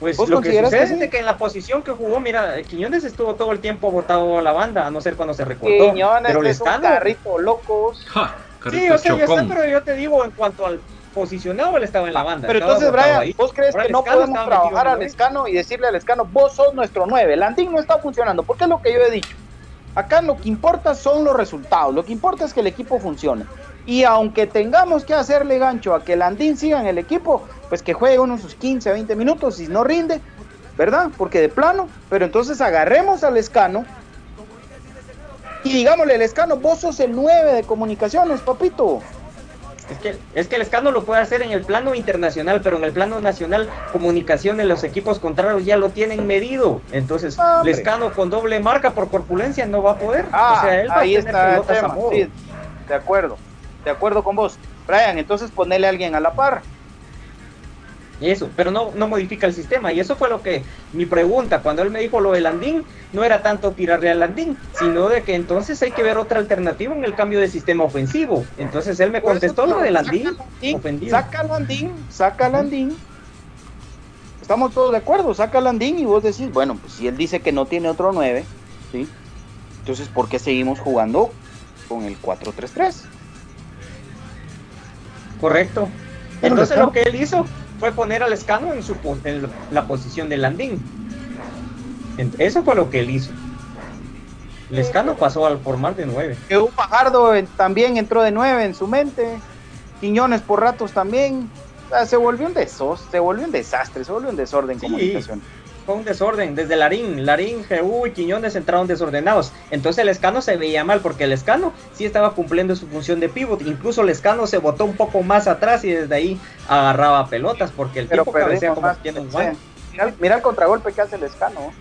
Pues ¿Vos lo que sucede que sí? es de que en la posición que jugó, mira, Quiñones estuvo todo el tiempo botado a la banda, a no ser cuando se recortó. Quiñones pero es un carrito locos. Ja, sí, o sea, yo sé, chocón. pero yo te digo en cuanto al posicionado, él estaba en la banda. Pero entonces, Brian, ahí. ¿vos crees Ahora que no podemos trabajar al el Escano y decirle al Escano, vos sos nuestro 9? El Andín no está funcionando, porque es lo que yo he dicho. Acá lo que importa son los resultados, lo que importa es que el equipo funcione. Y aunque tengamos que hacerle gancho a que el Andín siga en el equipo, pues que juegue unos sus 15, 20 minutos, si no rinde, ¿verdad? Porque de plano, pero entonces agarremos al Escano y digámosle al Escano, vos sos el 9 de comunicaciones, papito. Es que, es que el escándalo lo puede hacer en el plano internacional, pero en el plano nacional, comunicaciones, los equipos contrarios ya lo tienen medido. Entonces, hombre. Lescano con doble marca por corpulencia no va a poder. Ah, o sea, él va ahí a tener está el a tema. modo. Sí, de acuerdo, de acuerdo con vos. Brian, entonces ponele a alguien a la par. Y eso, pero no, no modifica el sistema. Y eso fue lo que mi pregunta, cuando él me dijo lo del Landín, no era tanto tirarle al Landín, sino de que entonces hay que ver otra alternativa en el cambio de sistema ofensivo. Entonces él me eso, contestó lo del saca Landín. Saca Landín, saca Landín. Estamos todos de acuerdo, saca Landín y vos decís, bueno, pues si él dice que no tiene otro 9, ¿sí? Entonces, ¿por qué seguimos jugando con el 4-3-3? Correcto. Entonces lo que él hizo fue poner al Escano en, su, en la posición de Landín. Eso fue lo que él hizo. Lescano pasó al formar de 9. Que un Fajardo eh, también entró de 9 en su mente. Quiñones por ratos también. O sea, se volvió un desos, se volvió un desastre, se volvió un desorden Sí. comunicación. Fue un desorden. Desde Larín, Larín, Jeú y Quiñones entraron desordenados. Entonces el Escano se veía mal porque el Escano sí estaba cumpliendo su función de pivot. Incluso el Escano se botó un poco más atrás y desde ahí agarraba pelotas porque el Pero tipo cabecea como más. tiene un. Mira, mira el contragolpe que hace el escano.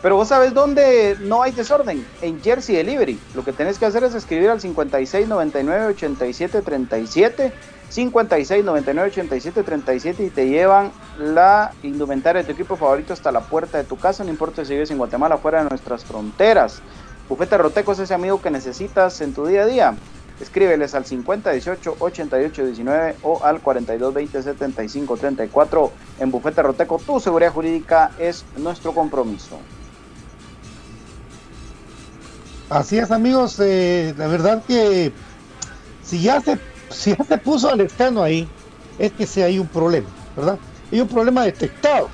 Pero vos sabes dónde no hay desorden. En Jersey Delivery. Lo que tenés que hacer es escribir al 56 99 87 37. 56 99 87 37 y te llevan la indumentaria de tu equipo favorito hasta la puerta de tu casa. No importa si vives en Guatemala, fuera de nuestras fronteras. Bufete Roteco es ese amigo que necesitas en tu día a día. Escríbeles al 50 18 88 19 o al 42 20 75 34 en Bufete Roteco. Tu seguridad jurídica es nuestro compromiso. Así es, amigos. eh, la verdad que si ya se si ya se puso al escano ahí, es que sí hay un problema, ¿verdad? Hay un problema detectado.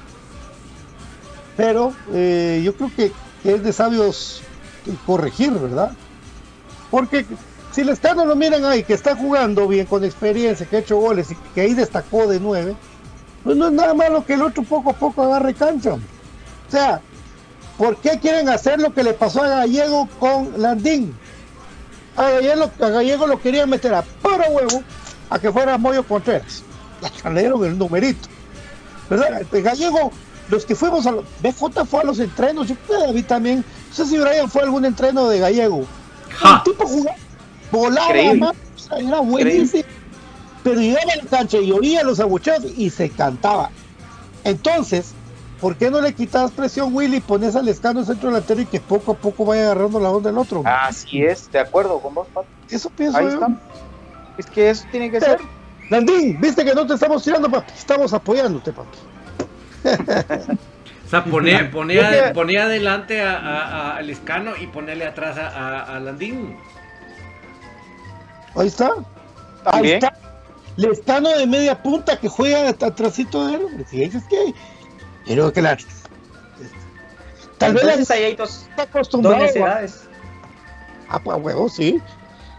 Pero eh, yo creo que, es de sabios corregir, ¿verdad? Porque si el escano lo miran ahí, que está jugando bien, con experiencia, que ha hecho goles y que ahí destacó de nueve, pues no es nada malo que el otro poco a poco agarre cancha. O sea, ¿Por qué quieren hacer lo que le pasó a Gallego con Landín? A Gallego, a Gallego lo querían meter a puro huevo a que fuera Moyo Contreras. Le dieron el numerito. ¿Verdad? Este Gallego, los que fuimos a los. BJ fue a los entrenos, yo David también. No sé si Brian fue a algún entreno de Gallego. El tipo jugaba, volaba, Increíble. sea, era buenísimo. Pero llegaba a la cancha y oía los abucheos y se cantaba. Entonces, ¿por qué no le quitas presión, Willy, y pones al escano centro delantero y que poco a poco vaya agarrando la onda del otro? Así es, de acuerdo con vos, Pato. Eso pienso Ahí yo. está. Es que eso tiene que ser. Landín, viste que no te estamos tirando, papi. Estamos apoyándote, papi. O sea, poné, poné, Yo que- a- poné adelante a- a- a- al escano y ponerle atrás a, a- a Landín. Ahí está. Ahí También. está. Lescano de media punta que juega hasta atrásito de él. Si dices que. Pero que la. Tal vez Entonces la ahí hay dos, está dos acostumbrado. a- necesidades. Ah, pues huevo, sí.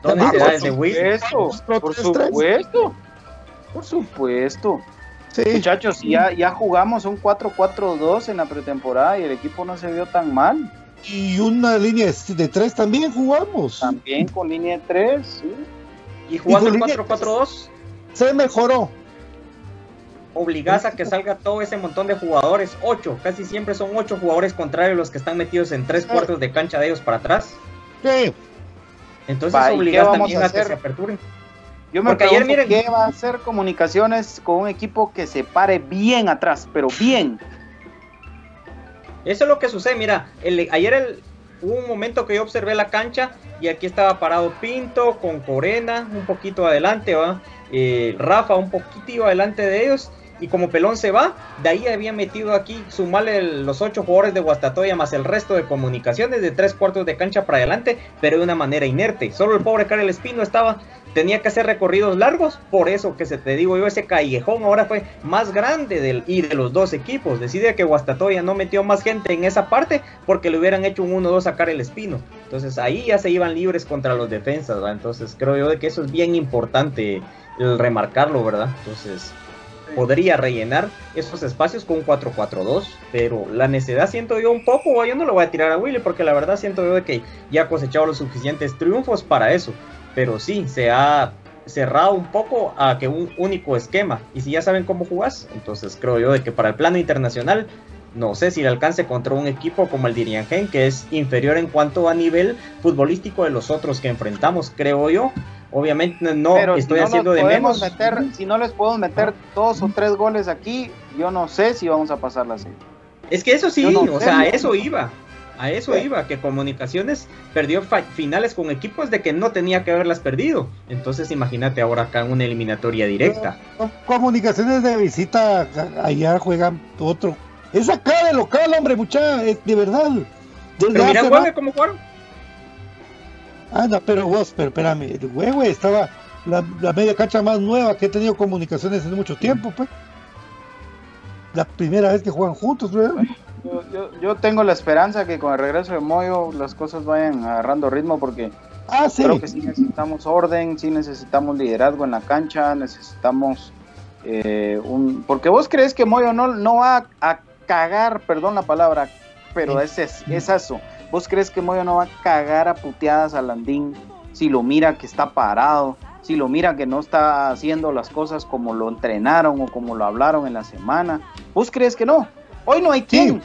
Dos Ah, necesidades de por Will. supuesto, por supuesto. Por supuesto. Sí. Muchachos, ya, ya jugamos un 4-4-2 en la pretemporada y el equipo no se vio tan mal. Y una línea de- de tres también jugamos. También con línea de 3. ¿sí? Y jugando Y el con línea- 4-4-2, Se mejoró. Obligás a que salga todo ese montón de jugadores. Ocho, casi siempre son ocho jugadores contrarios los que están metidos en tres cuartos de cancha de ellos para atrás. Sí. Entonces Va, ¿y qué obligás también a a, que se aperturen. Yo me Porque ayer, miren- qué va a hacer comunicaciones con un equipo que se pare bien atrás, pero bien. Eso es lo que sucede. Mira, el- ayer el- hubo un momento que yo observé la cancha y aquí estaba parado Pinto con Corena un poquito adelante, ¿va? Eh, Rafa un poquitito adelante de ellos Y como Pelón se va, de ahí había metido aquí, sumarle los ocho jugadores de Guastatoya más el resto de comunicaciones de tres cuartos de cancha para adelante, pero de una manera inerte. Solo el pobre Karel Espino estaba, tenía que hacer recorridos largos, por eso que se te digo yo, ese callejón ahora fue más grande del, y de los dos equipos. Decide que Guastatoya no metió más gente en esa parte porque le hubieran hecho un 1-2 a Karel Espino. Entonces ahí ya se iban libres contra los defensas, ¿verdad? Entonces creo yo de que eso es bien importante el remarcarlo, ¿verdad? Entonces podría rellenar esos espacios con un 4-4-2, pero la necesidad siento yo un poco, yo no lo voy a tirar a Willy porque la verdad siento yo que ya ha cosechado los suficientes triunfos para eso, pero sí, se ha cerrado un poco a que un único esquema, y si ya saben cómo jugás, entonces creo yo de que para el plano internacional no sé si le alcance contra un equipo como el Diriangen, que es inferior en cuanto a nivel futbolístico de los otros que enfrentamos, creo yo. Obviamente no Pero si estoy no haciendo de menos. meter, si no les podemos meter dos o tres goles aquí, yo no sé si vamos a pasar la serie. Es que eso sí, no o sé, sea, a no. eso iba. A eso iba, que Comunicaciones perdió finales con equipos de que no tenía que haberlas perdido. Entonces imagínate ahora acá en una eliminatoria directa. Co- Comunicaciones de visita, allá juegan otro. Es acá de local, hombre, mucha, de verdad. Pero mira, más- cómo jugaron. Anda, pero vos, pero espérame, el güey estaba la, la media cancha más nueva que he tenido comunicaciones en mucho tiempo, pues. La primera vez que juegan juntos, güey. Yo, yo- yo tengo la esperanza que con el regreso de Moyo las cosas vayan agarrando ritmo porque Ah, sí. creo que sí necesitamos orden, sí necesitamos liderazgo en la cancha, necesitamos eh, un... Porque vos crees que Moyo no, no va a cagar, perdón la palabra, pero es, es, es eso. ¿Vos crees que Moyo no va a cagar a puteadas a Landín si lo mira que está parado? Si lo mira que no está haciendo las cosas como lo entrenaron o como lo hablaron en la semana. ¿Vos crees que no? Hoy no hay quien.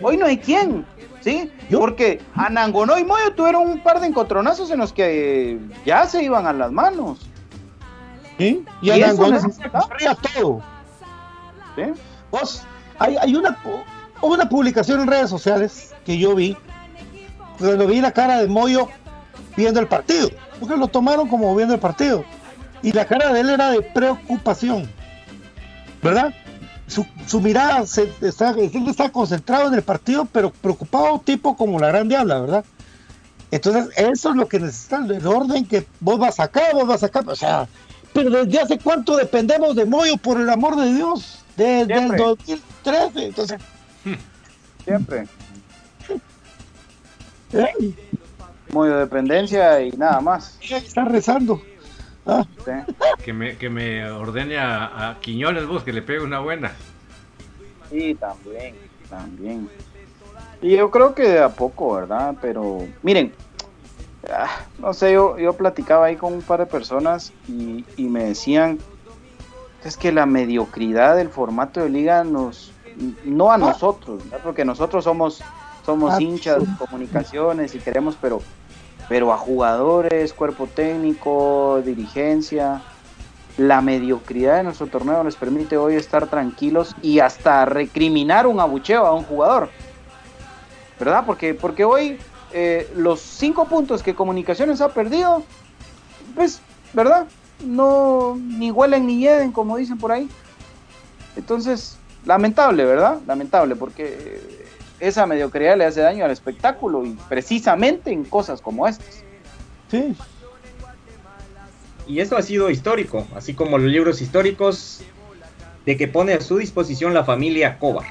Hoy no hay quien. ¿Sí? Porque Anangonó y Moyo tuvieron un par de encontronazos en los que ya se iban a las manos. ¿Sí? Y, Y Anangonó corría todo. ¿Sí? Vos, hay, hay una, una publicación en redes sociales que yo vi, cuando vi la cara de Moyo viendo el partido, porque lo tomaron como viendo el partido, y la cara de él era de preocupación, ¿verdad? Su, su mirada se, está, él está concentrado en el partido, pero preocupado tipo como la gran diabla, ¿verdad? Entonces, eso es lo que necesitan, el orden que vos vas acá, vos vas acá, o sea, pero desde hace cuánto dependemos de Moyo, por el amor de Dios, desde el Siempre. 2013, entonces, Siempre. ¡Ay! Moyo dependencia y nada más. está rezando. Ah, ¿sí? Que me, que me ordene a, a Quiñones vos que le pegue una buena. Sí, también, también. Y yo creo que de a poco, ¿verdad? Pero miren, ah, no sé, yo, yo platicaba ahí con un par de personas y, y me decían, es que la mediocridad del formato de liga nos, no a nosotros, ¿verdad? porque nosotros somos, somos Ah, hinchas comunicaciones y queremos, pero, pero a jugadores, cuerpo técnico, dirigencia, la mediocridad de nuestro torneo les permite hoy estar tranquilos y hasta recriminar un abucheo a un jugador. ¿Verdad? Porque, porque hoy eh, los cinco puntos que Comunicaciones ha perdido, pues, ¿verdad? No, ni huelen ni hieden, como dicen por ahí. Entonces, lamentable, ¿verdad? Lamentable, porque eh, esa mediocridad le hace daño al espectáculo y precisamente en cosas como estas. sí. Y esto ha sido histórico, así como los libros históricos de que pone a su disposición la familia Cobar.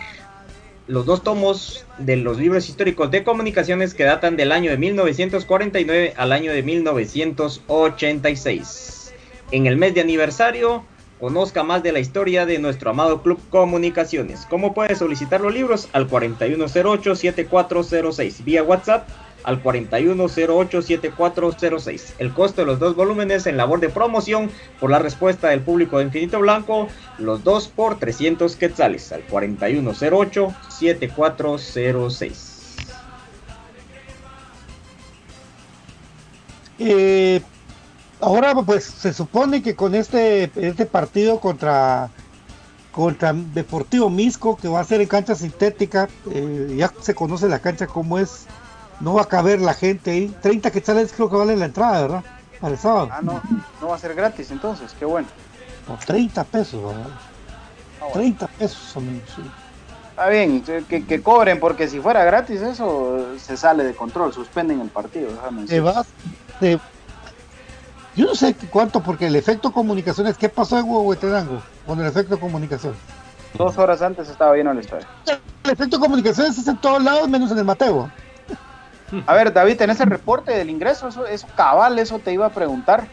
Los dos tomos de los libros históricos de comunicaciones que datan del año de 1949 al año de 1986. En el mes de aniversario, conozca más de la historia de nuestro amado Club Comunicaciones. ¿Cómo puede solicitar los libros? Al 4108-7406 vía WhatsApp al 4108-7406. El costo de los dos volúmenes en labor de promoción por la respuesta del público de Infinito Blanco, los dos por 300 quetzales al 4108-7406. Eh, ahora pues se supone que con este, este partido contra contra Deportivo Misco que va a ser en cancha sintética eh, ya se conoce la cancha como es no va a caber la gente ahí 30 quetzales creo que vale la entrada verdad para el sábado Ah, no, no va a ser gratis entonces, qué bueno. o 30 pesos ¿verdad? 30 pesos, amigos. sí. Está bien, que, que cobren, porque si fuera gratis eso se sale de control, suspenden el partido. déjame Te decir. vas, te- Yo no sé cuánto, porque el efecto comunicaciones, ¿qué pasó en Huehuetenango con el efecto comunicación? Dos horas antes estaba lleno el estadio. El efecto comunicaciones es en todos lados, menos en el Mateo. A ver, David, en ese reporte del ingreso, eso, eso cabal, eso te iba a preguntar.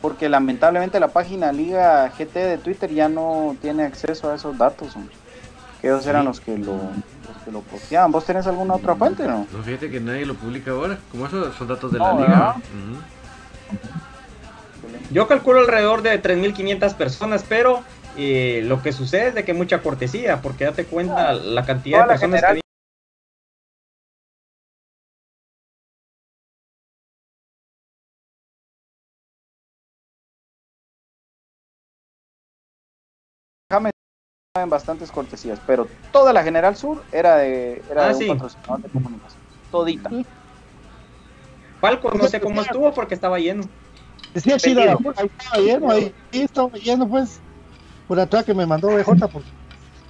Porque lamentablemente la página Liga GT de Twitter ya no tiene acceso a esos datos, hombre. Que ellos eran los que lo, los que lo posteaban. ¿Vos tenés alguna otra fuente, no? No, fíjate que nadie lo publica ahora. Como esos son datos de No, la liga. Ujú. Yo calculo alrededor de 3.500 personas, pero eh, lo que sucede es de que mucha cortesía, porque date cuenta la cantidad de personas general- que en bastantes cortesías, pero toda la General Sur era de, era Ah, de un sí. patrocinador de comunicación. Todita. Falcos no sé cómo estuvo porque estaba lleno. Decía ahí estaba lleno, ahí estaba lleno, pues. Por atrás que me mandó BJ, porque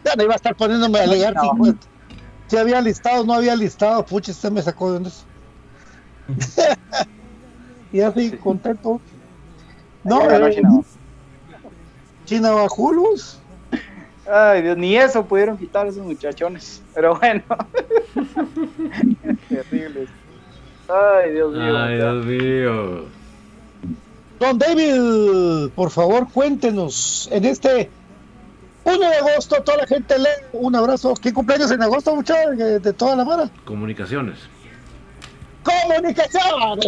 ya no iba a estar poniéndome a alegar si, pues, si había listado, no había listado, pucha, usted me sacó de donde y así, contento. No, eh, China. China Bajulos. Ay, Dios, ni eso pudieron quitar esos muchachones. Pero bueno. Terribles. Ay, Dios mío. Ay, Dios mío. Don David, por favor, cuéntenos. En este 1 de agosto, toda la gente lee. Un abrazo. ¿Qué cumpleaños en agosto, muchachos? De, de toda la mara. Comunicaciones. ¡Comunicación!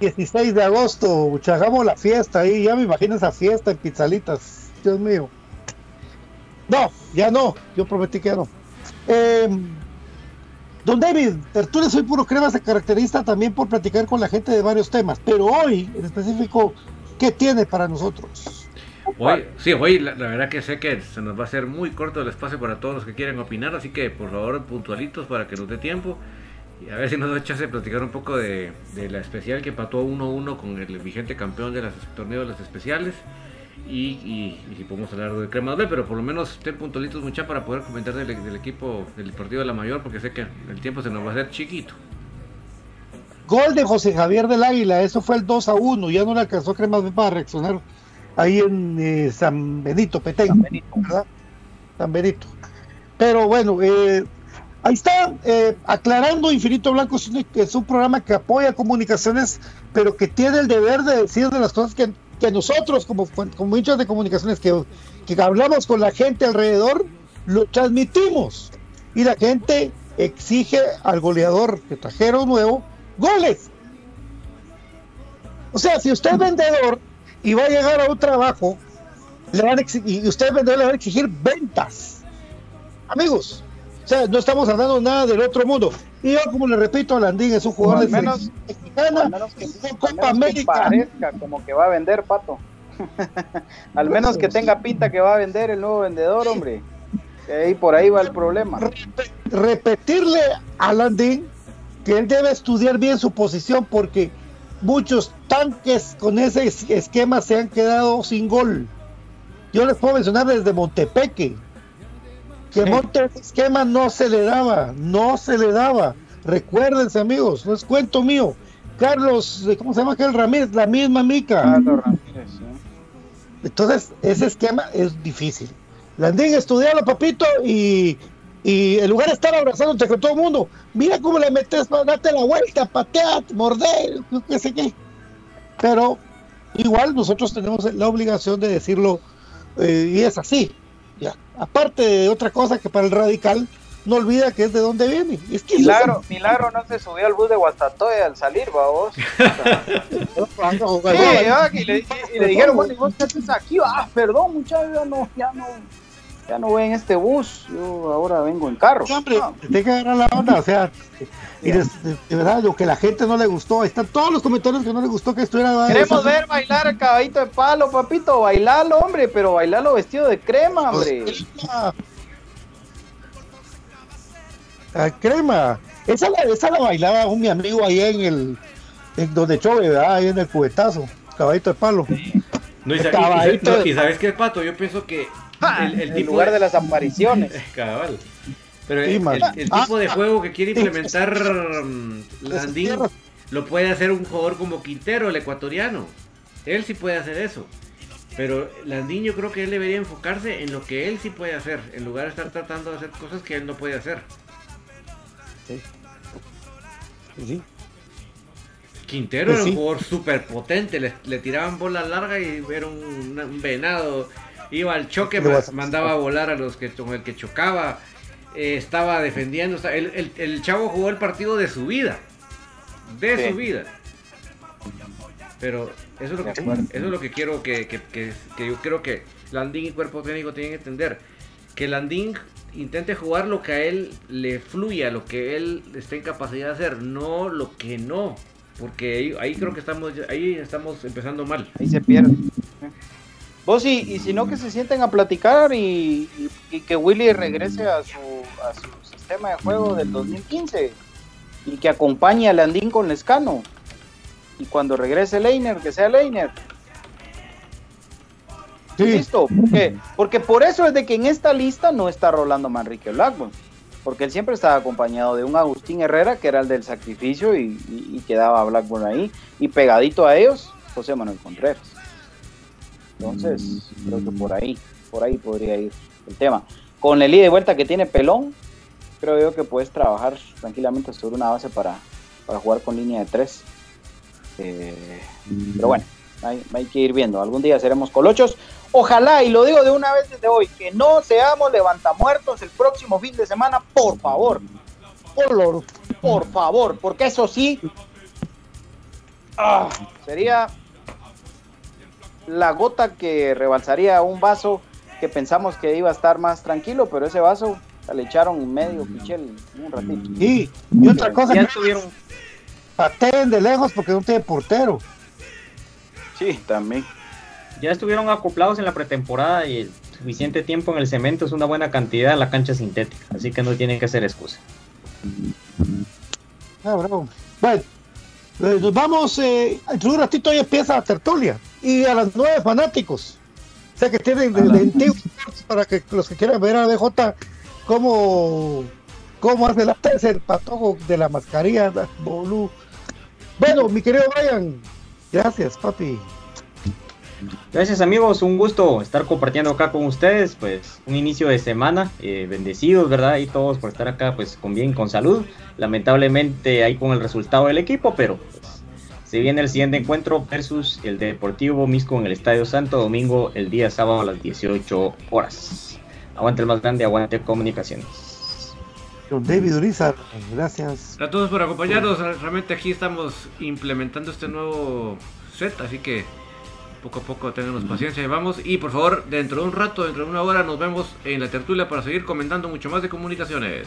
16 de agosto, muchachos, hagamos la fiesta ahí. Ya me imagino esa fiesta en Pizzalitas. Dios mío. No, ya no. Yo prometí que ya no. Eh, Don David, Tertulia Soy Puro Crema se caracteriza también por platicar con la gente de varios temas, pero hoy en específico, ¿qué tiene para nosotros? Hoy, sí, hoy la, verdad que sé que se nos va a hacer muy corto el espacio para todos los que quieren opinar, así que por favor puntualitos para que nos dé tiempo. Y a ver si nos da chance de platicar un poco de, la especial que empató 1-1 con el vigente campeón de los torneos de las especiales. Y, y- y si podemos hablar de crema doble, pero por lo menos estén puntualitos mucha para poder comentar del, del equipo del partido de la mayor, porque sé que el tiempo se nos va a hacer chiquito. Gol de José Javier del Águila, eso fue el 2 a 1, ya no le alcanzó Crema B para reaccionar ahí en eh, San Benito, Petén, ¿verdad? San Benito. Pero bueno, eh, ahí está, eh, aclarando Infinito Blanco es un, es un programa que apoya comunicaciones, pero que tiene el deber de decir de las cosas que, que nosotros, como, como hinchas de comunicaciones, que, que hablamos con la gente alrededor, lo transmitimos. Y la gente exige al goleador que trajeron nuevo goles. O sea, si usted es vendedor y va a llegar a un trabajo, le van a y usted es vendedor, le van a exigir ventas. Amigos, o sea, no estamos hablando nada del otro mundo. Y yo, como le repito, Landín es un jugador al de menos, selección mexicana, al menos que, al menos que América. parezca como que va a vender, pato. al menos que tenga pinta que va a vender el nuevo vendedor, hombre. Ahí por ahí va el problema. repetirle a Landín que él debe estudiar bien su posición porque muchos tanques con ese es- esquema se han quedado sin gol. Yo les puedo mencionar desde Montepeque que Monte ese esquema no se le daba, no se le daba. Recuérdense amigos, no es cuento mío. Carlos, eh, ¿cómo se llama aquel Ramírez? La misma mica. Carlos Ramírez, sí. Entonces, ese esquema es difícil. Landín, estudialo, papito, y, y en lugar de estar abrazándote con todo el mundo, mira cómo le metes, date la vuelta, patear, morder, qué sé qué. Pero igual nosotros tenemos la obligación de decirlo, eh, y es así. Ya. Aparte de otra cosa que para el radical, no olvida que es de dónde viene. Es que Milagro, Milagro no se subió al bus de Guastatoya al salir, va vos. Sí, y, le, y le dijeron, bueno, ¿y vos qué haces aquí? Ah, perdón, muchachos, ya no, ya no, ya no voy en este bus, yo ahora vengo en carro. Sí, hombre, te que agarrar la onda, o sea, y de, de- de verdad, lo que la gente no le gustó, están todos los comentarios que no le gustó que estuviera. Queremos ver bailar al caballito de palo, papito, bailalo, hombre, pero bailalo vestido de crema, hombre. Ah, crema. Esa la, esa la bailaba un mi amigo ahí en el, en donde chove, ¿verdad? Ahí en el cubetazo, caballito de palo. No, y, no, y sabes qué, Pato, yo pienso que el, el tipo lugar de las apariciones. Cabal. Pero el, el tipo de Ah, juego que quiere implementar mm, Landín lo puede hacer un jugador como Quintero, el ecuatoriano. Él sí puede hacer eso. Pero Landín yo creo que él debería enfocarse en lo que él sí puede hacer, en lugar de estar tratando de hacer cosas que él no puede hacer. Sí. Sí. Quintero Pues era sí. un jugador súper potente, le, le tiraban bola larga y era un, un venado. Iba al choque, mandaba a volar a los que con el que chocaba. eh, estaba defendiendo. el, el- el chavo jugó el partido de su vida. De Sí. su vida. Pero eso es lo que, eso es lo que quiero que, que- que- que yo creo que Landín y cuerpo técnico tienen que entender. Que Landín intente jugar lo que a él le fluya, lo que él esté en capacidad de hacer, no lo que no. Porque ahí, ahí creo que estamos, ahí estamos empezando mal. Ahí se pierde. Vos y, y si no que se sienten a platicar y, y- y que Willy regrese a su, a su sistema de juego del 2015 y que acompañe a Landín con Lescano. Y cuando regrese Leiner, que sea Leiner. Sí. Listo, porque, porque por eso es de que en esta lista no está Rolando Manrique Blackburn, porque él siempre estaba acompañado de un Agustín Herrera, que era el del sacrificio, y, y- y quedaba Blackburn ahí, y pegadito a ellos, José Manuel Contreras. Entonces, creo que por ahí, por ahí podría ir el tema. Con el ida y vuelta que tiene Pelón, creo yo que puedes trabajar tranquilamente sobre una base para, para jugar con línea de tres. Eh, pero bueno, hay, que ir viendo. Algún día seremos colochos. Ojalá, y lo digo de una vez desde hoy, que no seamos levantamuertos el próximo fin de semana, por favor. Por, por favor, porque eso sí ah, sería la gota que rebalsaría un vaso que pensamos que iba a estar más tranquilo, pero ese vaso le echaron medio pichel un ratito. Y, y otra cosa, Ya que estuvieron, pateen de lejos porque no tiene portero. Sí, también. ya estuvieron acoplados en la pretemporada y el suficiente tiempo en el cemento es una buena cantidad en la cancha sintética, así que no tienen que hacer excusa. Ah, bravo. Bueno, eh, nos vamos, eh, de un ratito ya empieza la tertulia. Y a las nueve fanáticos. O sea que tienen de, de para que los que quieran ver a BJ cómo, cómo hace la el patojo de la mascarilla, la bolú. Bueno, mi querido Brian, gracias, papi. Gracias amigos, un gusto estar compartiendo acá con ustedes, pues un inicio de semana, eh, bendecidos, ¿verdad? Y todos por estar acá, pues con bien, con salud. Lamentablemente ahí con el resultado del equipo, pero pues, se viene el siguiente encuentro versus el Deportivo Misco en el Estadio Santo Domingo el día sábado a las 18 horas. Aguante el más grande, aguante comunicaciones. David Urizar, gracias. A todos por acompañarnos. Realmente aquí estamos implementando este nuevo set, así que poco a poco tenemos paciencia y vamos. Y por favor, dentro de un rato, dentro de una hora, nos vemos en la tertulia para seguir comentando mucho más de comunicaciones.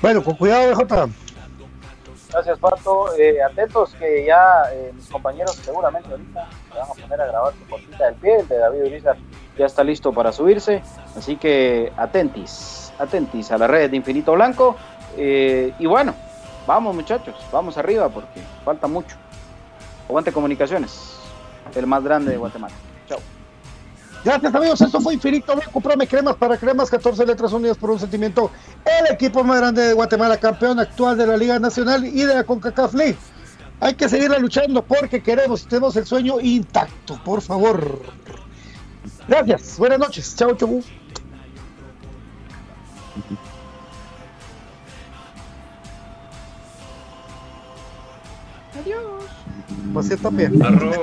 Bueno, con cuidado, BJ. Gracias, Pato. Eh, atentos que ya eh, mis compañeros seguramente ahorita se van a poner a grabar su cortita del pie. El de David Urizar ya está listo para subirse. Así que atentis, atentis a las redes de Infinito Blanco. Eh, y bueno, vamos muchachos, vamos arriba porque falta mucho. Aguante Comunicaciones, el más grande de Guatemala. Gracias amigos, esto fue Infinito Blanco, Prome Cremas para Cremas, 14 letras unidas por un sentimiento. El equipo más grande de Guatemala, campeón actual de la Liga Nacional y de la CONCACAF League. Hay que seguirla luchando porque queremos, tenemos el sueño intacto, por favor. Gracias, buenas noches, chao, chau. Adiós. Pues sí, también. Arroz.